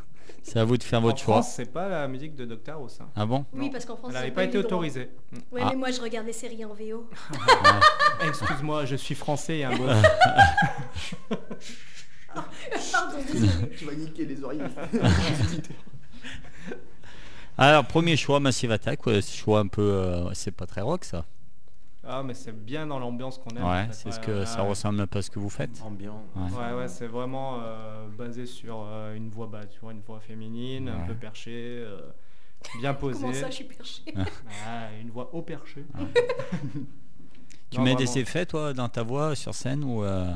C'est à vous de faire En votre choix. France, c'est pas la musique de Dr House. hein. Ah bon? Oui, parce qu'en France, Elle n'avait pas été autorisée. Ouais, Ah. mais moi je regarde les séries en VO. [LAUGHS] Excuse-moi, je suis français et un beau. Pardon, désolé. tu vas niquer les oreilles. [LAUGHS] Alors premier choix Massive Attack, ouais, ce choix un peu, euh, c'est pas très rock ça. Ah, mais c'est bien dans l'ambiance qu'on aime. en Ouais, fait. c'est ce Ouais, que ouais, ça ouais. ressemble un peu à ce que vous faites. Ambiant. Ouais. Ouais, ouais, c'est vraiment euh, basé sur euh, une voix, bah, tu vois, une voix féminine, un peu perchée, euh, bien [LAUGHS] posée. Comment ça, je suis perché [LAUGHS] Ah, une voix haut perché. [LAUGHS] Tu Non, mets vraiment. des effets toi dans ta voix sur scène ou euh,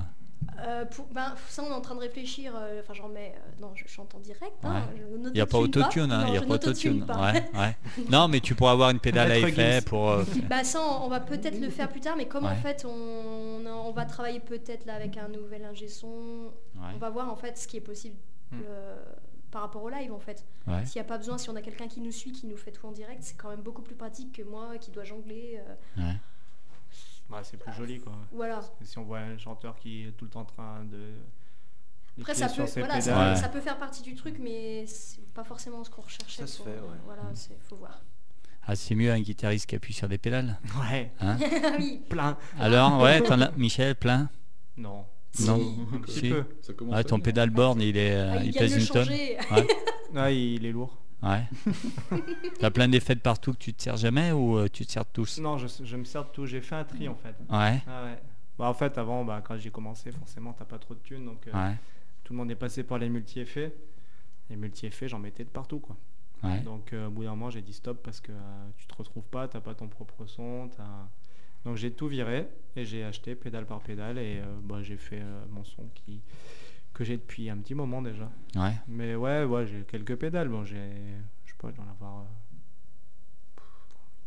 Euh, pour- ben, ça, on est en train de réfléchir. euh, Enfin, j'en mets. euh, non, je chante en direct. hein, Ouais. il n'y a pas autotune, hein, Non, il y a pas n'autotune autotune. pas. Ouais, [LAUGHS] ouais. Non, mais tu pourrais avoir une pédale à effet pour. euh, [LAUGHS] Bah ça, on on va peut-être le faire plus tard, mais comme en fait, on, on va travailler peut-être là avec un nouvel ingé son, Ouais. on va voir en fait ce qui est possible Hmm. euh, par rapport au live en fait. Ouais. S'il n'y a pas besoin, si on a quelqu'un qui nous suit, qui nous fait tout en direct, c'est quand même beaucoup plus pratique que moi qui dois jongler. Euh. Ouais, c'est plus joli, quoi. voilà. Si on voit un chanteur qui est tout le temps en train de. Après, ça sur peut, ses voilà, ça, pédales. Ouais. ça peut faire partie du truc, mais c'est pas forcément ce qu'on recherchait. Ça se fait, ouais. Voilà, c'est faut voir. Ah, c'est mieux un guitariste qui appuie sur des pédales. Ouais, Hein [LAUGHS] Ah oui, plein. Alors, ouais, t'en as, Michel, plein? Non, Non. Si. peu. Ça à ton venir. pédalboard, il est, euh, Ah, il il pèse une tonne. changer. [LAUGHS] Ah, il est lourd. Ouais. [LAUGHS] T'as plein d'effets de partout que tu te sers jamais ou euh, tu te sers de tous? Non, je, je me sers de tout. J'ai fait un tri en fait. Ouais. Ah ouais. Bah, en fait, avant, bah, quand j'ai commencé, forcément, t'as pas trop de thunes. Donc, euh, Ouais. tout le monde est passé par les multi-effets. Les multi-effets, j'en mettais de partout. quoi. Ouais. Donc, euh, au bout d'un moment, j'ai dit stop parce que euh, tu te retrouves pas, t'as pas ton propre son. Donc, j'ai tout viré et j'ai acheté pédale par pédale et bah, j'ai fait mon son qui que j'ai depuis un petit moment déjà. Ouais. Mais ouais, ouais, j'ai quelques pédales. Bon, j'ai, je sais pas, j'en avoir. euh,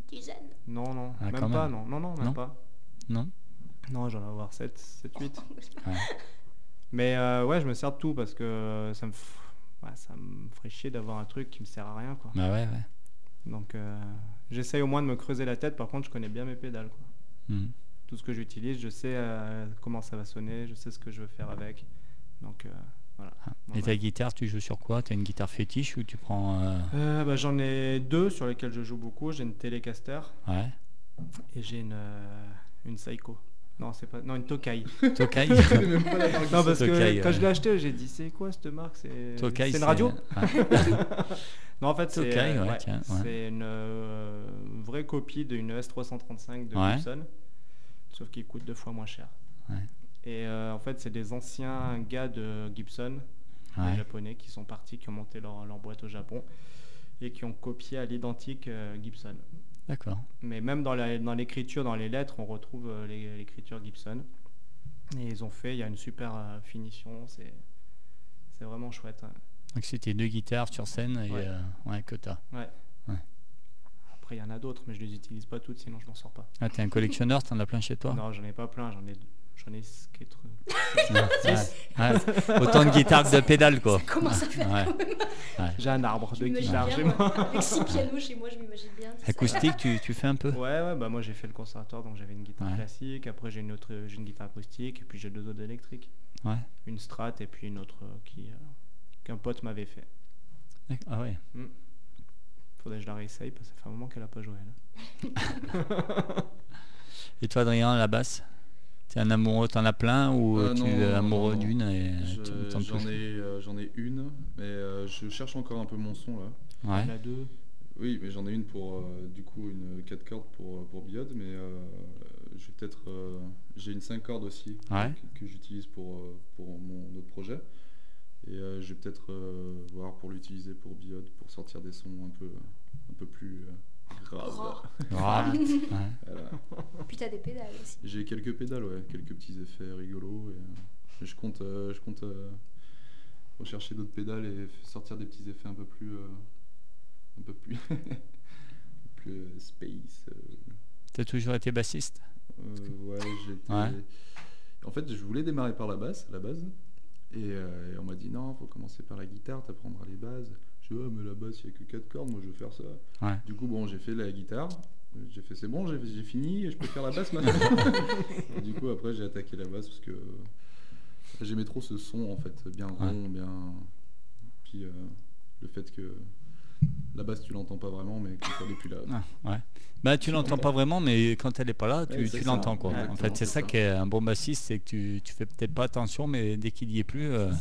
Dizaine. Non, non, Ah, même pas, même. non, non, non, même Non pas. Non Non, j'en ai avoir 7, 7 8. Ouais. [LAUGHS] Mais euh, ouais, je me sers de tout parce que ça me, f- ouais, ça me ferait chier d'avoir un truc qui me sert à rien. Quoi. Bah ouais, ouais. Donc euh, j'essaye au moins de me creuser la tête. Par contre, je connais bien mes pédales. Quoi. Hmm. Tout ce que j'utilise, je sais euh, comment ça va sonner, je sais ce que je veux faire avec. Donc euh, voilà. Bon, Et bah. ta guitare, tu joues sur quoi? T'as une guitare fétiche ou tu prends. euh, Euh, bah, J'en ai deux sur lesquels je joue beaucoup. J'ai une Telecaster Ouais. et j'ai une, une Seiko. Non, c'est pas. Non, une Tokai. [LAUGHS] Tokai Non, parce que Tokai, quand ouais. je l'ai acheté, j'ai dit c'est quoi cette marque? C'est Tokai, c'est une radio? [LAUGHS] ouais. Non, en fait, c'est ouais, ouais, une euh, vraie copie d'une S335 de. Gibson, sauf qu'il coûte deux fois moins cher. Ouais. Et euh, en fait, c'est des anciens gars de Gibson, des Ouais. japonais, qui sont partis, qui ont monté leur, leur boîte au Japon et qui ont copié à l'identique euh, Gibson. D'accord. Mais même dans la- dans l'écriture, dans les lettres, on retrouve euh, l'écriture Gibson. Et ils ont fait, il y a une super finition, c'est vraiment chouette. hein. Donc c'était deux guitares sur scène et Ouais. euh, ouais, t'as. Après, il y en a d'autres, mais je les utilise pas toutes, sinon je m'en sors pas. Ah, t'es un collectionneur, t'en as plein chez toi? Non, j'en ai pas plein, j'en ai, j'en ai quatre- Ouais. Ouais. Ouais. Autant de guitares que de pédales, quoi. Ça commence à faire Ouais. quand même. [LAUGHS] J'ai un arbre Je de guitare chez moi. Avec six pianos chez moi, je m'imagine bien. Acoustique, tu, tu fais un peu? Ouais, ouais, bah moi j'ai fait le conservatoire, donc j'avais une guitare Ouais. classique, après j'ai une autre, j'ai une guitare acoustique, et puis j'ai deux autres électriques. Ouais. Une Strat et puis une autre euh, qui euh, qu'un pote m'avait fait. Ah ouais. Faudrait que je la réessaye parce que ça fait un moment qu'elle a pas joué. Là. [LAUGHS] Et toi, Adrien, la basse? T'es un amoureux, t'en as plein ou Euh, tu non, es amoureux d'une et J'en ai, euh, j'en ai une, mais euh, je cherche encore un peu mon son là. Ouais. La deux. Oui, mais j'en ai une pour euh, du coup une 4 cordes pour, pour Biode, mais euh, je vais peut-être. euh, j'ai une 5 cordes aussi Ouais. que, que j'utilise pour, pour mon autre projet. Et euh, je vais peut-être euh, voir pour l'utiliser pour Biode, pour sortir des sons un peu, un peu plus euh, Grave. Ouais. Voilà. Puis t'as des pédales aussi. J'ai quelques pédales, ouais, quelques petits effets rigolos. Et, euh, et je compte, euh, je compte euh, rechercher d'autres pédales et sortir des petits effets un peu plus, euh, un peu plus, [LAUGHS] plus euh, space. euh, T'as toujours été bassiste? Euh, ouais, j'étais. Ouais. En fait, je voulais démarrer par la basse, à la base. Et, euh, et on m'a dit non, faut commencer par la guitare, t'apprendras les bases. Je dis ouais, mais la basse, il n'y a que 4 cordes, moi je veux faire ça. Ouais. Du coup, bon, j'ai fait la guitare. J'ai fait c'est bon, j'ai fini et je peux faire la basse maintenant. Et [LAUGHS] du coup, après, j'ai attaqué la basse parce que j'aimais trop ce son en fait, bien rond, bien. Puis euh, le fait que la basse, tu l'entends pas vraiment, mais quand elle est plus là. Ah, ouais. Bah, tu l'entends pas vraiment, mais quand elle est pas là, tu, Ouais, l'entends quoi. Ouais, en fait, c'est c'est ça ça. qui est un bon bassiste, c'est que tu, tu fais peut-être pas attention, mais dès qu'il y est plus, euh,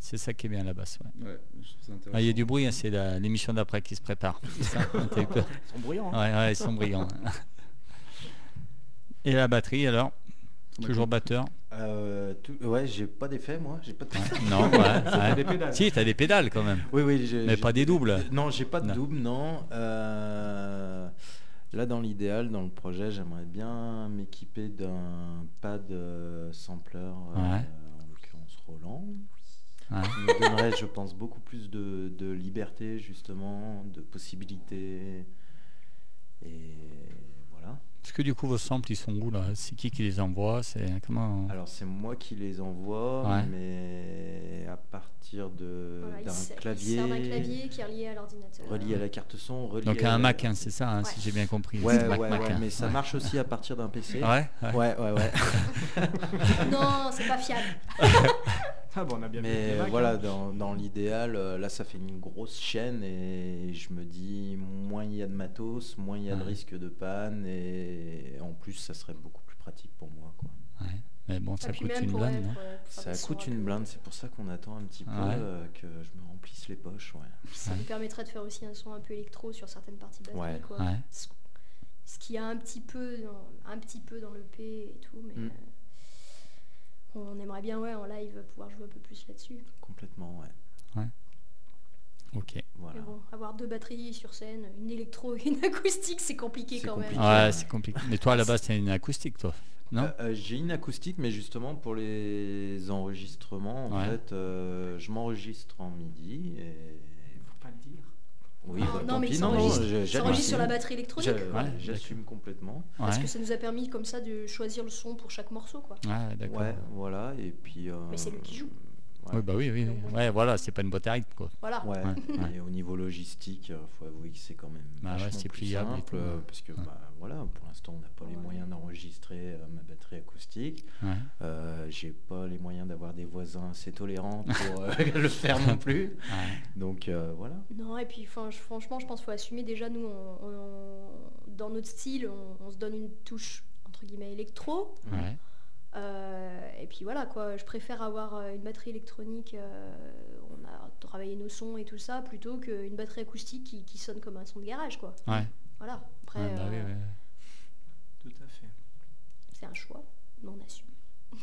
C'est ça. qui est bien la basse. ouais. Ouais, je trouve ça intéressant. Ah, il y a du bruit, hein, c'est la- l'émission d'après qui se prépare. [LAUGHS] C'est ça T'as eu peur Ils sont bruyants. hein. Ouais, ouais, ils sont brillants. Et la batterie alors? A Toujours batteur? Euh, tout- ouais, j'ai pas d'effet moi. J'ai pas de... Ouais, Non, ouais, [LAUGHS] ouais. des pédales. Si, t'as des pédales quand même. Oui, oui. j'ai- Mais j'ai- pas des doubles. Non, j'ai pas de Non. double, non. Euh, Là, dans l'idéal, dans le projet, j'aimerais bien m'équiper d'un pad euh, sampler, euh, Ouais. en l'occurrence Roland. Ouais. qui me donnerait, je pense, beaucoup plus de, de liberté, justement, de possibilités. Et voilà. Parce que du coup, vos samples, ils sont où là? C'est qui qui les envoie? C'est comment Alors, c'est moi qui les envoie, Ouais. mais à partir de- Voilà, il d'un clavier, d'un clavier qui est relié à l'ordinateur. relié à la carte son, relié Donc à un Mac, hein, c'est ça, hein, si j'ai bien compris. Ouais, Mac, ouais, Mac, ouais, hein. mais ça Ouais. marche aussi à partir d'un PC. Ouais, ouais. Ouais, ouais, ouais. [LAUGHS] Non, c'est pas fiable. [LAUGHS] Ah bon, on a bien vu Mais voilà, hein. dans, dans l'idéal, euh, là ça fait une grosse chaîne et je me dis moins il y a de matos, moins il y a de risque de panne et en plus ça serait beaucoup plus pratique pour moi. Quoi. Ouais. Mais bon, ça coûte une blinde, pour, euh, pour Ça coûte un une blinde, c'est pour ça qu'on attend un petit peu Ouais. euh, que je me remplisse les poches. Ouais. Ça Ouais. nous permettrait de faire aussi un son un peu électro sur certaines parties batterie, Ouais. quoi. Ouais. Ce, ce qu'il y a un petit peu dans, un petit peu dans le P et tout, mais Mm. euh, on aimerait bien ouais en live pouvoir jouer un peu plus là-dessus. Complètement, ouais. Ok. Voilà. Bon, avoir deux batteries sur scène, une électro et une acoustique, c'est compliqué C'est quand compliqué. même. Ouais, c'est compliqué. Mais toi, à la base, t'as une acoustique, toi Non Euh, euh, J'ai une acoustique, mais justement pour les enregistrements, en Ouais. fait, euh, je m'enregistre en midi et Faut pas le dire. Oui, Non, bah, non, tant mais pis, non, non, s'enregistre- je- Ça j'assume. enregistre sur la batterie électronique. Ouais, J'assume complètement. Parce que ça nous a permis comme ça de choisir le son pour chaque morceau, quoi. Ouais, d'accord. Ouais, voilà, et puis. euh, Mais c'est lui qui joue. ouais. Oui, bah oui, oui. Ouais, voilà, c'est pas une boîte à rythme, quoi. Voilà. Ouais, Ouais, ouais. et au niveau logistique, il faut avouer que c'est quand même Bah c'est plus simple, tout, euh, parce que Ouais. bah, voilà, pour l'instant on n'a pas les moyens d'enregistrer euh, ma batterie acoustique. Ouais. Euh, J'ai pas les moyens d'avoir des voisins assez tolérants [LAUGHS] pour euh, [LAUGHS] le faire non plus. Ouais. Donc euh, voilà. Non, et puis franchement, je pense qu'il faut assumer déjà, nous, on- on- dans notre style, on, on se donne une touche, entre guillemets, électro. Ouais. Euh, et puis voilà, quoi, je préfère avoir une batterie électronique, euh, on a travaillé nos sons et tout ça, plutôt qu'une batterie acoustique qui, qui sonne comme un son de garage, quoi. Voilà, après, Ouais, bah oui, euh, ouais. Tout à fait. c'est un choix, mais on assume.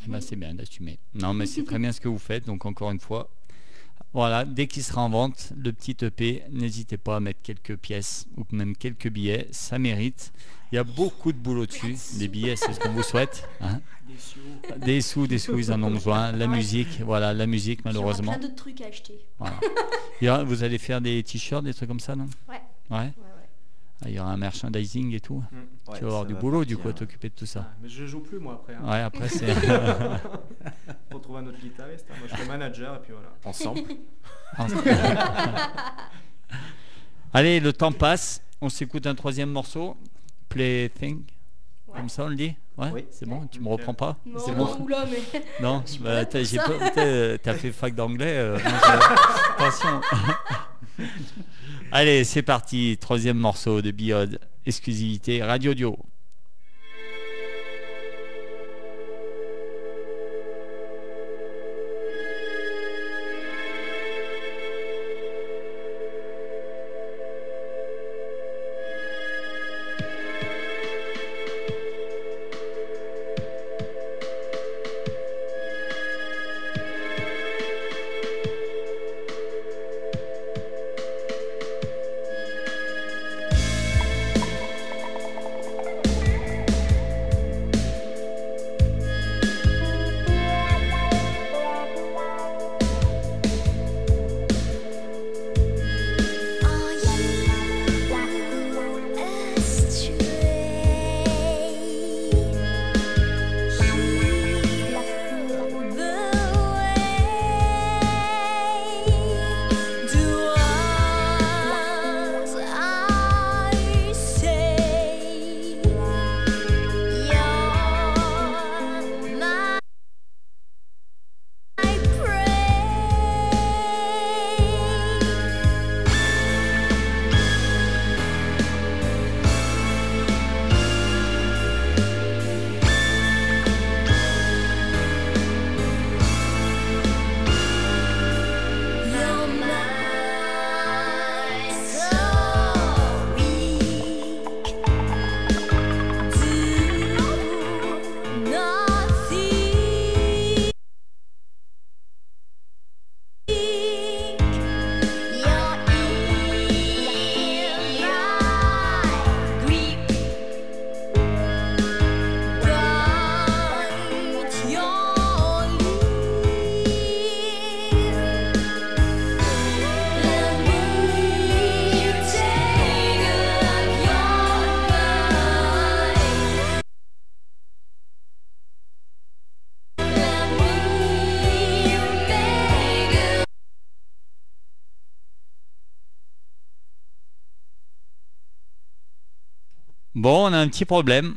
Eh ben, c'est bien d'assumer. Non, mais c'est très bien ce que vous faites. Donc, encore une fois, voilà, dès qu'il sera en vente, le petit EP, n'hésitez pas à mettre quelques pièces ou même quelques billets. Ça mérite. Il y a beaucoup de boulot dessus. Les billets, c'est ce qu'on vous souhaite. hein. Des. Des sous, des sous, ils en ont besoin. La Ouais. musique, voilà, la musique, Il y malheureusement. plein d'autres trucs à acheter. Voilà. Vous allez faire des t-shirts, des trucs comme ça, non? Ouais, Ouais. Ah, Il y aura un merchandising et tout. Ouais, tu vas avoir du va boulot, du coup, à t'occuper de tout ça. Ah, mais je joue plus moi après. hein. Ouais, après, c'est. [LAUGHS] Faut trouver un autre guitariste. hein. Moi je suis manager et puis voilà. Ensemble. [LAUGHS] [LAUGHS] Allez, le temps passe. On s'écoute un troisième morceau. Plaything. Ouais. Comme ça, on le dit Ouais, Oui. c'est bon. Tu me reprends pas? Non, C'est non, bon oula, mais [LAUGHS] Non, bah, là t'as pour j'ai ça. pas- t'as- t'as fait fac d'anglais. euh, [LAUGHS] Attention. [LAUGHS] Allez, c'est parti. Troisième morceau de Biode. Exclusivité Radio Dio. A un petit problème.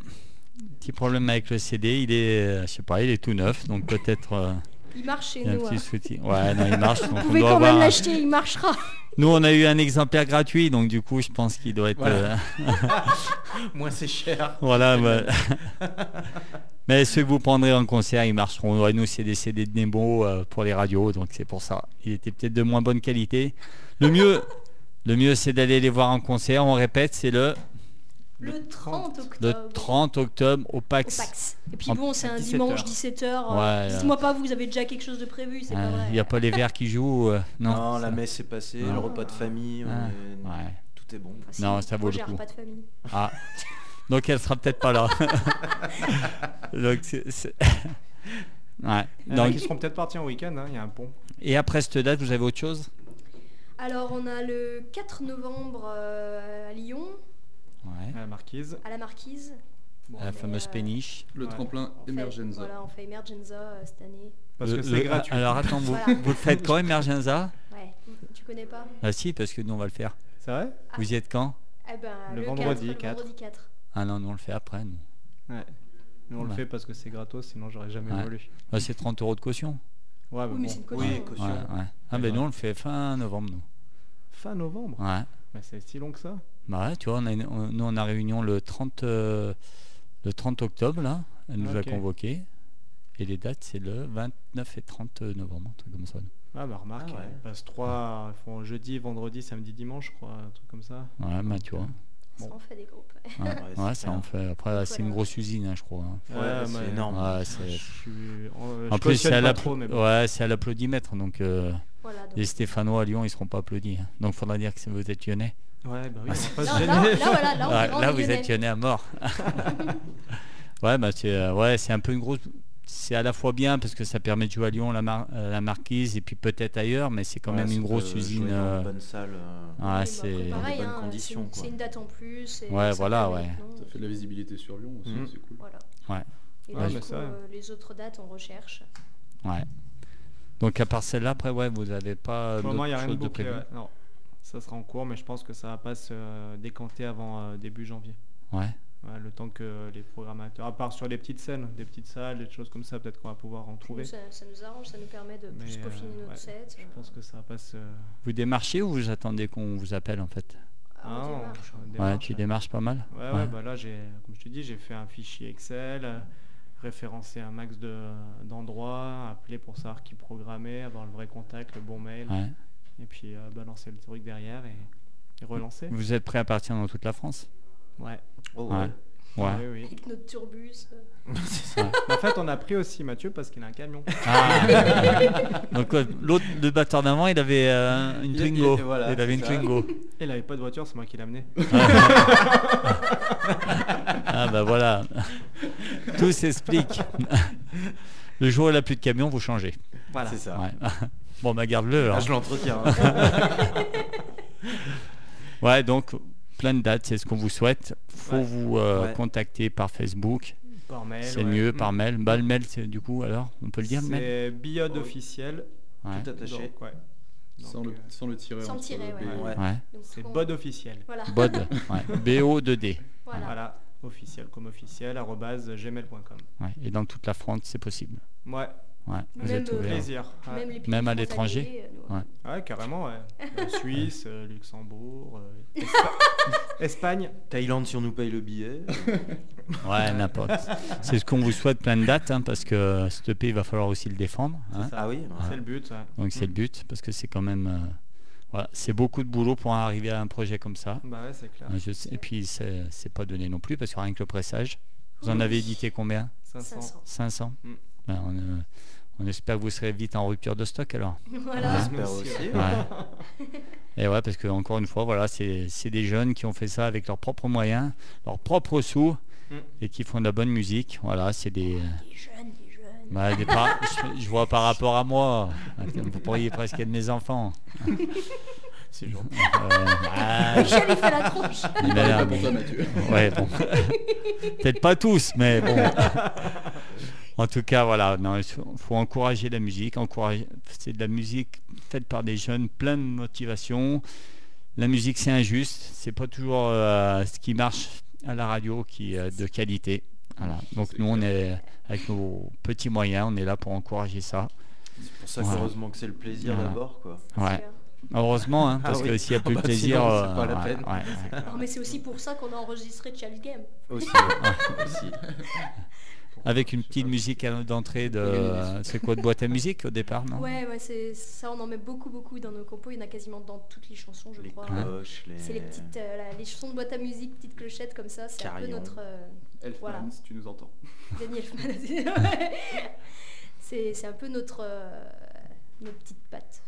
Petit problème avec le CD. Il est, euh, je sais pas, il est tout neuf, donc peut-être euh, Il marche chez il y a un nous. petit hein. souci. Ouais, non, il [LAUGHS] marche. donc Vous on pouvez doit quand même un- l'acheter, il marchera. [LAUGHS] Nous, on a eu un exemplaire gratuit, donc du coup, je pense qu'il doit être. Voilà. euh, [LAUGHS] Moins c'est cher. Voilà. bah. Mais ceux que vous prendrez en concert, ils marcheront. Ouais, nous, c'est des CD de Nemo euh, pour les radios, donc c'est pour ça. Il était peut-être de moins bonne qualité. Le mieux, le mieux, c'est d'aller les voir en concert. On répète, c'est le, Le 30 octobre. le 30 octobre au Au Pax. Et puis bon, c'est un 17 dimanche heures. 17h. Ouais, Dites-moi pas, vous avez déjà quelque chose de prévu, c'est pas Euh, vrai. Il n'y a pas les verts qui jouent. euh, [LAUGHS] non. Non, la messe est passée, Non. le repas de famille, Ah, est- ouais. tout est bon. Enfin, si, Non, ça vaut le coup. repas de famille. Ah. Donc elle sera peut-être pas là. [LAUGHS] Donc, c'est- c'est- [LAUGHS] ouais. Il y en a Donc, qui seront peut-être partis en week-end, hein, il y a un pont. et après cette date, vous avez autre chose? Alors, on a le 4 novembre euh, à Lyon, Ouais. à la marquise. à la Marquise. Bon, La mais, fameuse euh, péniche. Le Ouais. tremplin On fait- Emergenza. Voilà, on fait Emergenza euh, cette année. Parce Le- que c'est gratuit. Alors attends, vous, Voilà. vous le faites quand Emergenza Ouais, tu connais pas? Ah si, parce que nous on va le faire. C'est vrai? Vous y êtes quand? Eh ben, Le le, vendredi 4, le 4. vendredi 4. Ah non, nous on le fait après. Nous. Ouais. Nous on le Ouais. fait parce que c'est gratos, sinon j'aurais jamais Ouais. voulu. Bah, c'est 30 euros de caution. Ouais, Oui, mais c'est une caution. Oui, caution. ouais. Ah ben ouais. nous on le fait fin novembre nous. Fin novembre? Ouais. Mais c'est si long que ça Bah ouais, tu vois, on a une- on- nous on a réunion le 30, euh, le 30 octobre là. Elle nous a convoqués. Et les dates c'est le 29 et 30 novembre, un truc comme ça. Ah bah remarque, Ah ouais. ils passent trois, ils font jeudi, vendredi, samedi, dimanche, je crois, un truc comme ça. Ouais, bah tu vois. Ça Bon. en fait des groupes. Ouais, [LAUGHS] Ouais, ouais, ça en fait. Après, c'est une grosse usine, hein, je crois. hein. Ouais, Ouais, c'est énorme. Ouais, Je c'est. suis, En plus, ouais, c'est à l'applaudimètre, donc euh, Voilà, donc. les Stéphanois à Lyon, ils seront pas applaudis. hein. Donc, faudra dire que vous êtes lyonnais. Ouais, bah oui, pas se Là, voilà, vous lyonnais. êtes lyonnais à mort. [LAUGHS] ouais, bah c'est euh, ouais, c'est un peu une grosse. C'est à la fois bien parce que ça permet de jouer à Lyon, la, Mar- euh, la Marquise, et puis peut-être ailleurs, mais c'est quand Ouais, même une grosse usine. jouer dans euh, une bonne salle. euh, ouais, mais c'est. pareil, bonnes hein, c'est conditions, une-. C'est une date en plus. et Ouais, ça voilà, ouais. Ça fait de la visibilité sur Lyon aussi, Mhm. c'est cool. Voilà. Ouais. Et Ouais, là, du coup, ça- euh, les autres dates, on recherche. Ouais. Donc, à part celle-là, après, ouais, vous n'avez pas. Pour le moment, il n'y a d'autres rien de de bouclé. prévu ouais. Non, ça sera en cours, mais je pense que ça va pas se euh, décanter avant euh, début janvier. Ouais. Ouais, le temps que les programmateurs, à part sur les petites scènes, des petites salles, des choses comme ça, peut-être qu'on va pouvoir en trouver. Nous, ça, ça nous arrange, ça nous permet de Mais, plus peaufiner euh, notre ouais, set. Je pense que ça va pas se. Vous démarchez ou vous attendez qu'on vous appelle en fait? Ah, on Ah, démarche. on Ouais, démarche, tu démarches pas mal Ouais, ouais, bah là, j'ai, comme je te dis, j'ai fait un fichier Excel, référencé un max de, d'endroits, appeler pour savoir qui programmer, avoir le vrai contact, le bon mail, Ouais. et puis euh, balancer le truc derrière et, et relancer. Vous êtes prêt à partir dans toute la France? Ouais. Oh, Ouais. ouais. Ouais. Oui, oui. Avec notre turbus. Mais [LAUGHS] en fait, on a pris aussi Mathieu parce qu'il a un camion. Ah. [LAUGHS] Donc l'autre, le batteur d'avant, il avait euh, une Il- Twingo. il- voilà, il avait une ça. Twingo. Il avait pas de voiture, c'est moi qui l'ai amené. [LAUGHS] Ah bah voilà. Tout s'explique. Le jour où il n'a plus de camion, vous changez. Voilà. C'est ça. Ouais. Bon, bah garde-le. Ah, hein. je l'entretiens. hein. Ouais, donc plein de dates, c'est ce qu'on vous souhaite. Faut Ouais. vous euh, Ouais. contacter par Facebook. Par mail. C'est ouais. mieux Mm. par mail. Bah, le mail, c'est du coup, alors, on peut le dire le mail C'est biode officiel. Ouais. Tout attaché. Donc, ouais. Sans, le, euh, sans le. Sans B donc, C'est bod officiel. Voilà. Bod. [LAUGHS] Ouais. B-O-D-D. Voilà. Voilà. Officiel comme officiel, arrobase gmail.com. Ouais. Et dans toute la France, c'est possible. Ouais, Ouais. Vous Même, êtes euh, ouvert. plaisir. Ouais. Même, les pays Même à l'étranger euh, Ouais. Ouais, carrément, ouais. [LAUGHS] Euh, Suisse, euh, Luxembourg, euh, Espa- [LAUGHS] Espagne. Thaïlande, si on nous paye le billet. Ouais, n'importe. C'est ce qu'on vous souhaite, plein de dates, hein, parce que ce EP, il va falloir aussi le défendre. hein. ça. Ah oui C'est le but. ouais. Donc c'est le but, parce que c'est quand même... euh, voilà, c'est beaucoup de boulot pour arriver à un projet comme ça. Bah ouais, c'est clair. Je sais- et puis, c'est c'est pas donné non plus, parce que rien que le pressage. Vous en avez édité combien? 500. 500. 500 Mm. Ben, on, euh, on espère que vous serez vite en rupture de stock alors. [LAUGHS] Voilà. Ouais. J'espère Merci, aussi. ouais. Ouais. Et ouais, parce que encore une fois, voilà, c'est c'est des jeunes qui ont fait ça avec leurs propres moyens, leurs propres sous, Mm. et qui font de la bonne musique. Voilà, c'est des, Des jeunes, des jeunes. bah, des par- [LAUGHS] je, je vois par rapport à moi. Vous pourriez presque être mes enfants. [LAUGHS] C'est gentil. Euh, ah, Michel, il fait la tronche. mais-. Ouais, bon. Peut-être pas tous, mais bon. En tout cas, voilà, non, il faut, encourager la musique. Encourager, c'est de la musique faite par des jeunes, plein de motivation. La musique, c'est injuste. C'est pas toujours euh, ce qui marche à la radio qui est de qualité. Voilà. Donc nous, on est avec nos petits moyens, on est là pour encourager ça. C'est pour ça Voilà. qu'heureusement que c'est le plaisir Voilà. d'abord, quoi. Ouais. Heureusement, hein, Ah parce oui. que s'il n'y a plus Bah, de plaisir, sinon, euh, c'est pas la ouais, peine. ouais, ouais. Non, mais c'est aussi pour ça qu'on a enregistré Child Game. Aussi, ouais, [LAUGHS] aussi. [LAUGHS] avec une petite musique d'entrée de, c'est quoi de boîte à musique au départ, non? Ouais, ouais, c'est ça, on en met beaucoup, beaucoup dans nos compos. Il y en a quasiment dans toutes les chansons, je Les crois. cloches, les... C'est les petites, euh, la- les chansons de boîte à musique, petites clochettes comme ça. C'est un peu notre euh, Elfman, Voilà. si tu nous entends. [LAUGHS] Daniel Elfman. [LAUGHS] C'est un peu notre euh, nos petites pattes.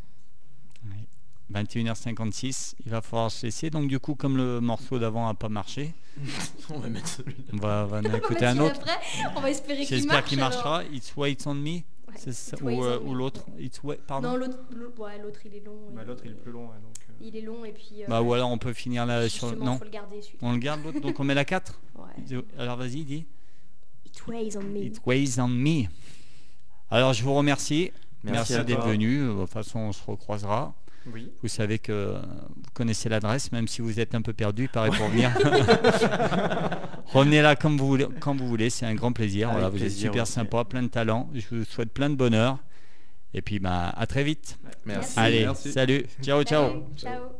21h56, il va falloir se laisser. Donc du coup, comme le morceau d'avant n'a pas marché, [LAUGHS] On va mettre celui-là. on va, on va en [LAUGHS] écouter un autre. après, on va espérer qu'il J'espère marche. qu'il alors. marchera. It's Waits on Me. Ouais, c'est ça, It ou, Weighs euh, on ou Me. l'autre. It's Wa- Pardon. Non, l'autre, l'autre- ouais, l'autre il est long. Bah, L'autre il est plus long. ouais, donc, euh, Il est long et puis. euh, Bah ou alors on peut finir là sur. Non, faut le garder celui on le garde l'autre. Donc on met la 4 [LAUGHS] Ouais. Alors vas-y, dis. It weighs on me. It Weighs on Me. Alors je vous remercie. Merci d'être venu. De toute façon, on se recroisera. Oui. Vous savez que vous connaissez l'adresse, même si vous êtes un peu perdu, pareil pour venir. [LAUGHS] Revenez là comme vous voulez, quand vous voulez, c'est un grand plaisir. Avec Voilà, vous êtes super aussi. sympa, plein de talent. Je vous souhaite plein de bonheur. Et puis bah, à très vite. Merci. Allez, Merci. salut. Ciao, ciao. Salut, ciao.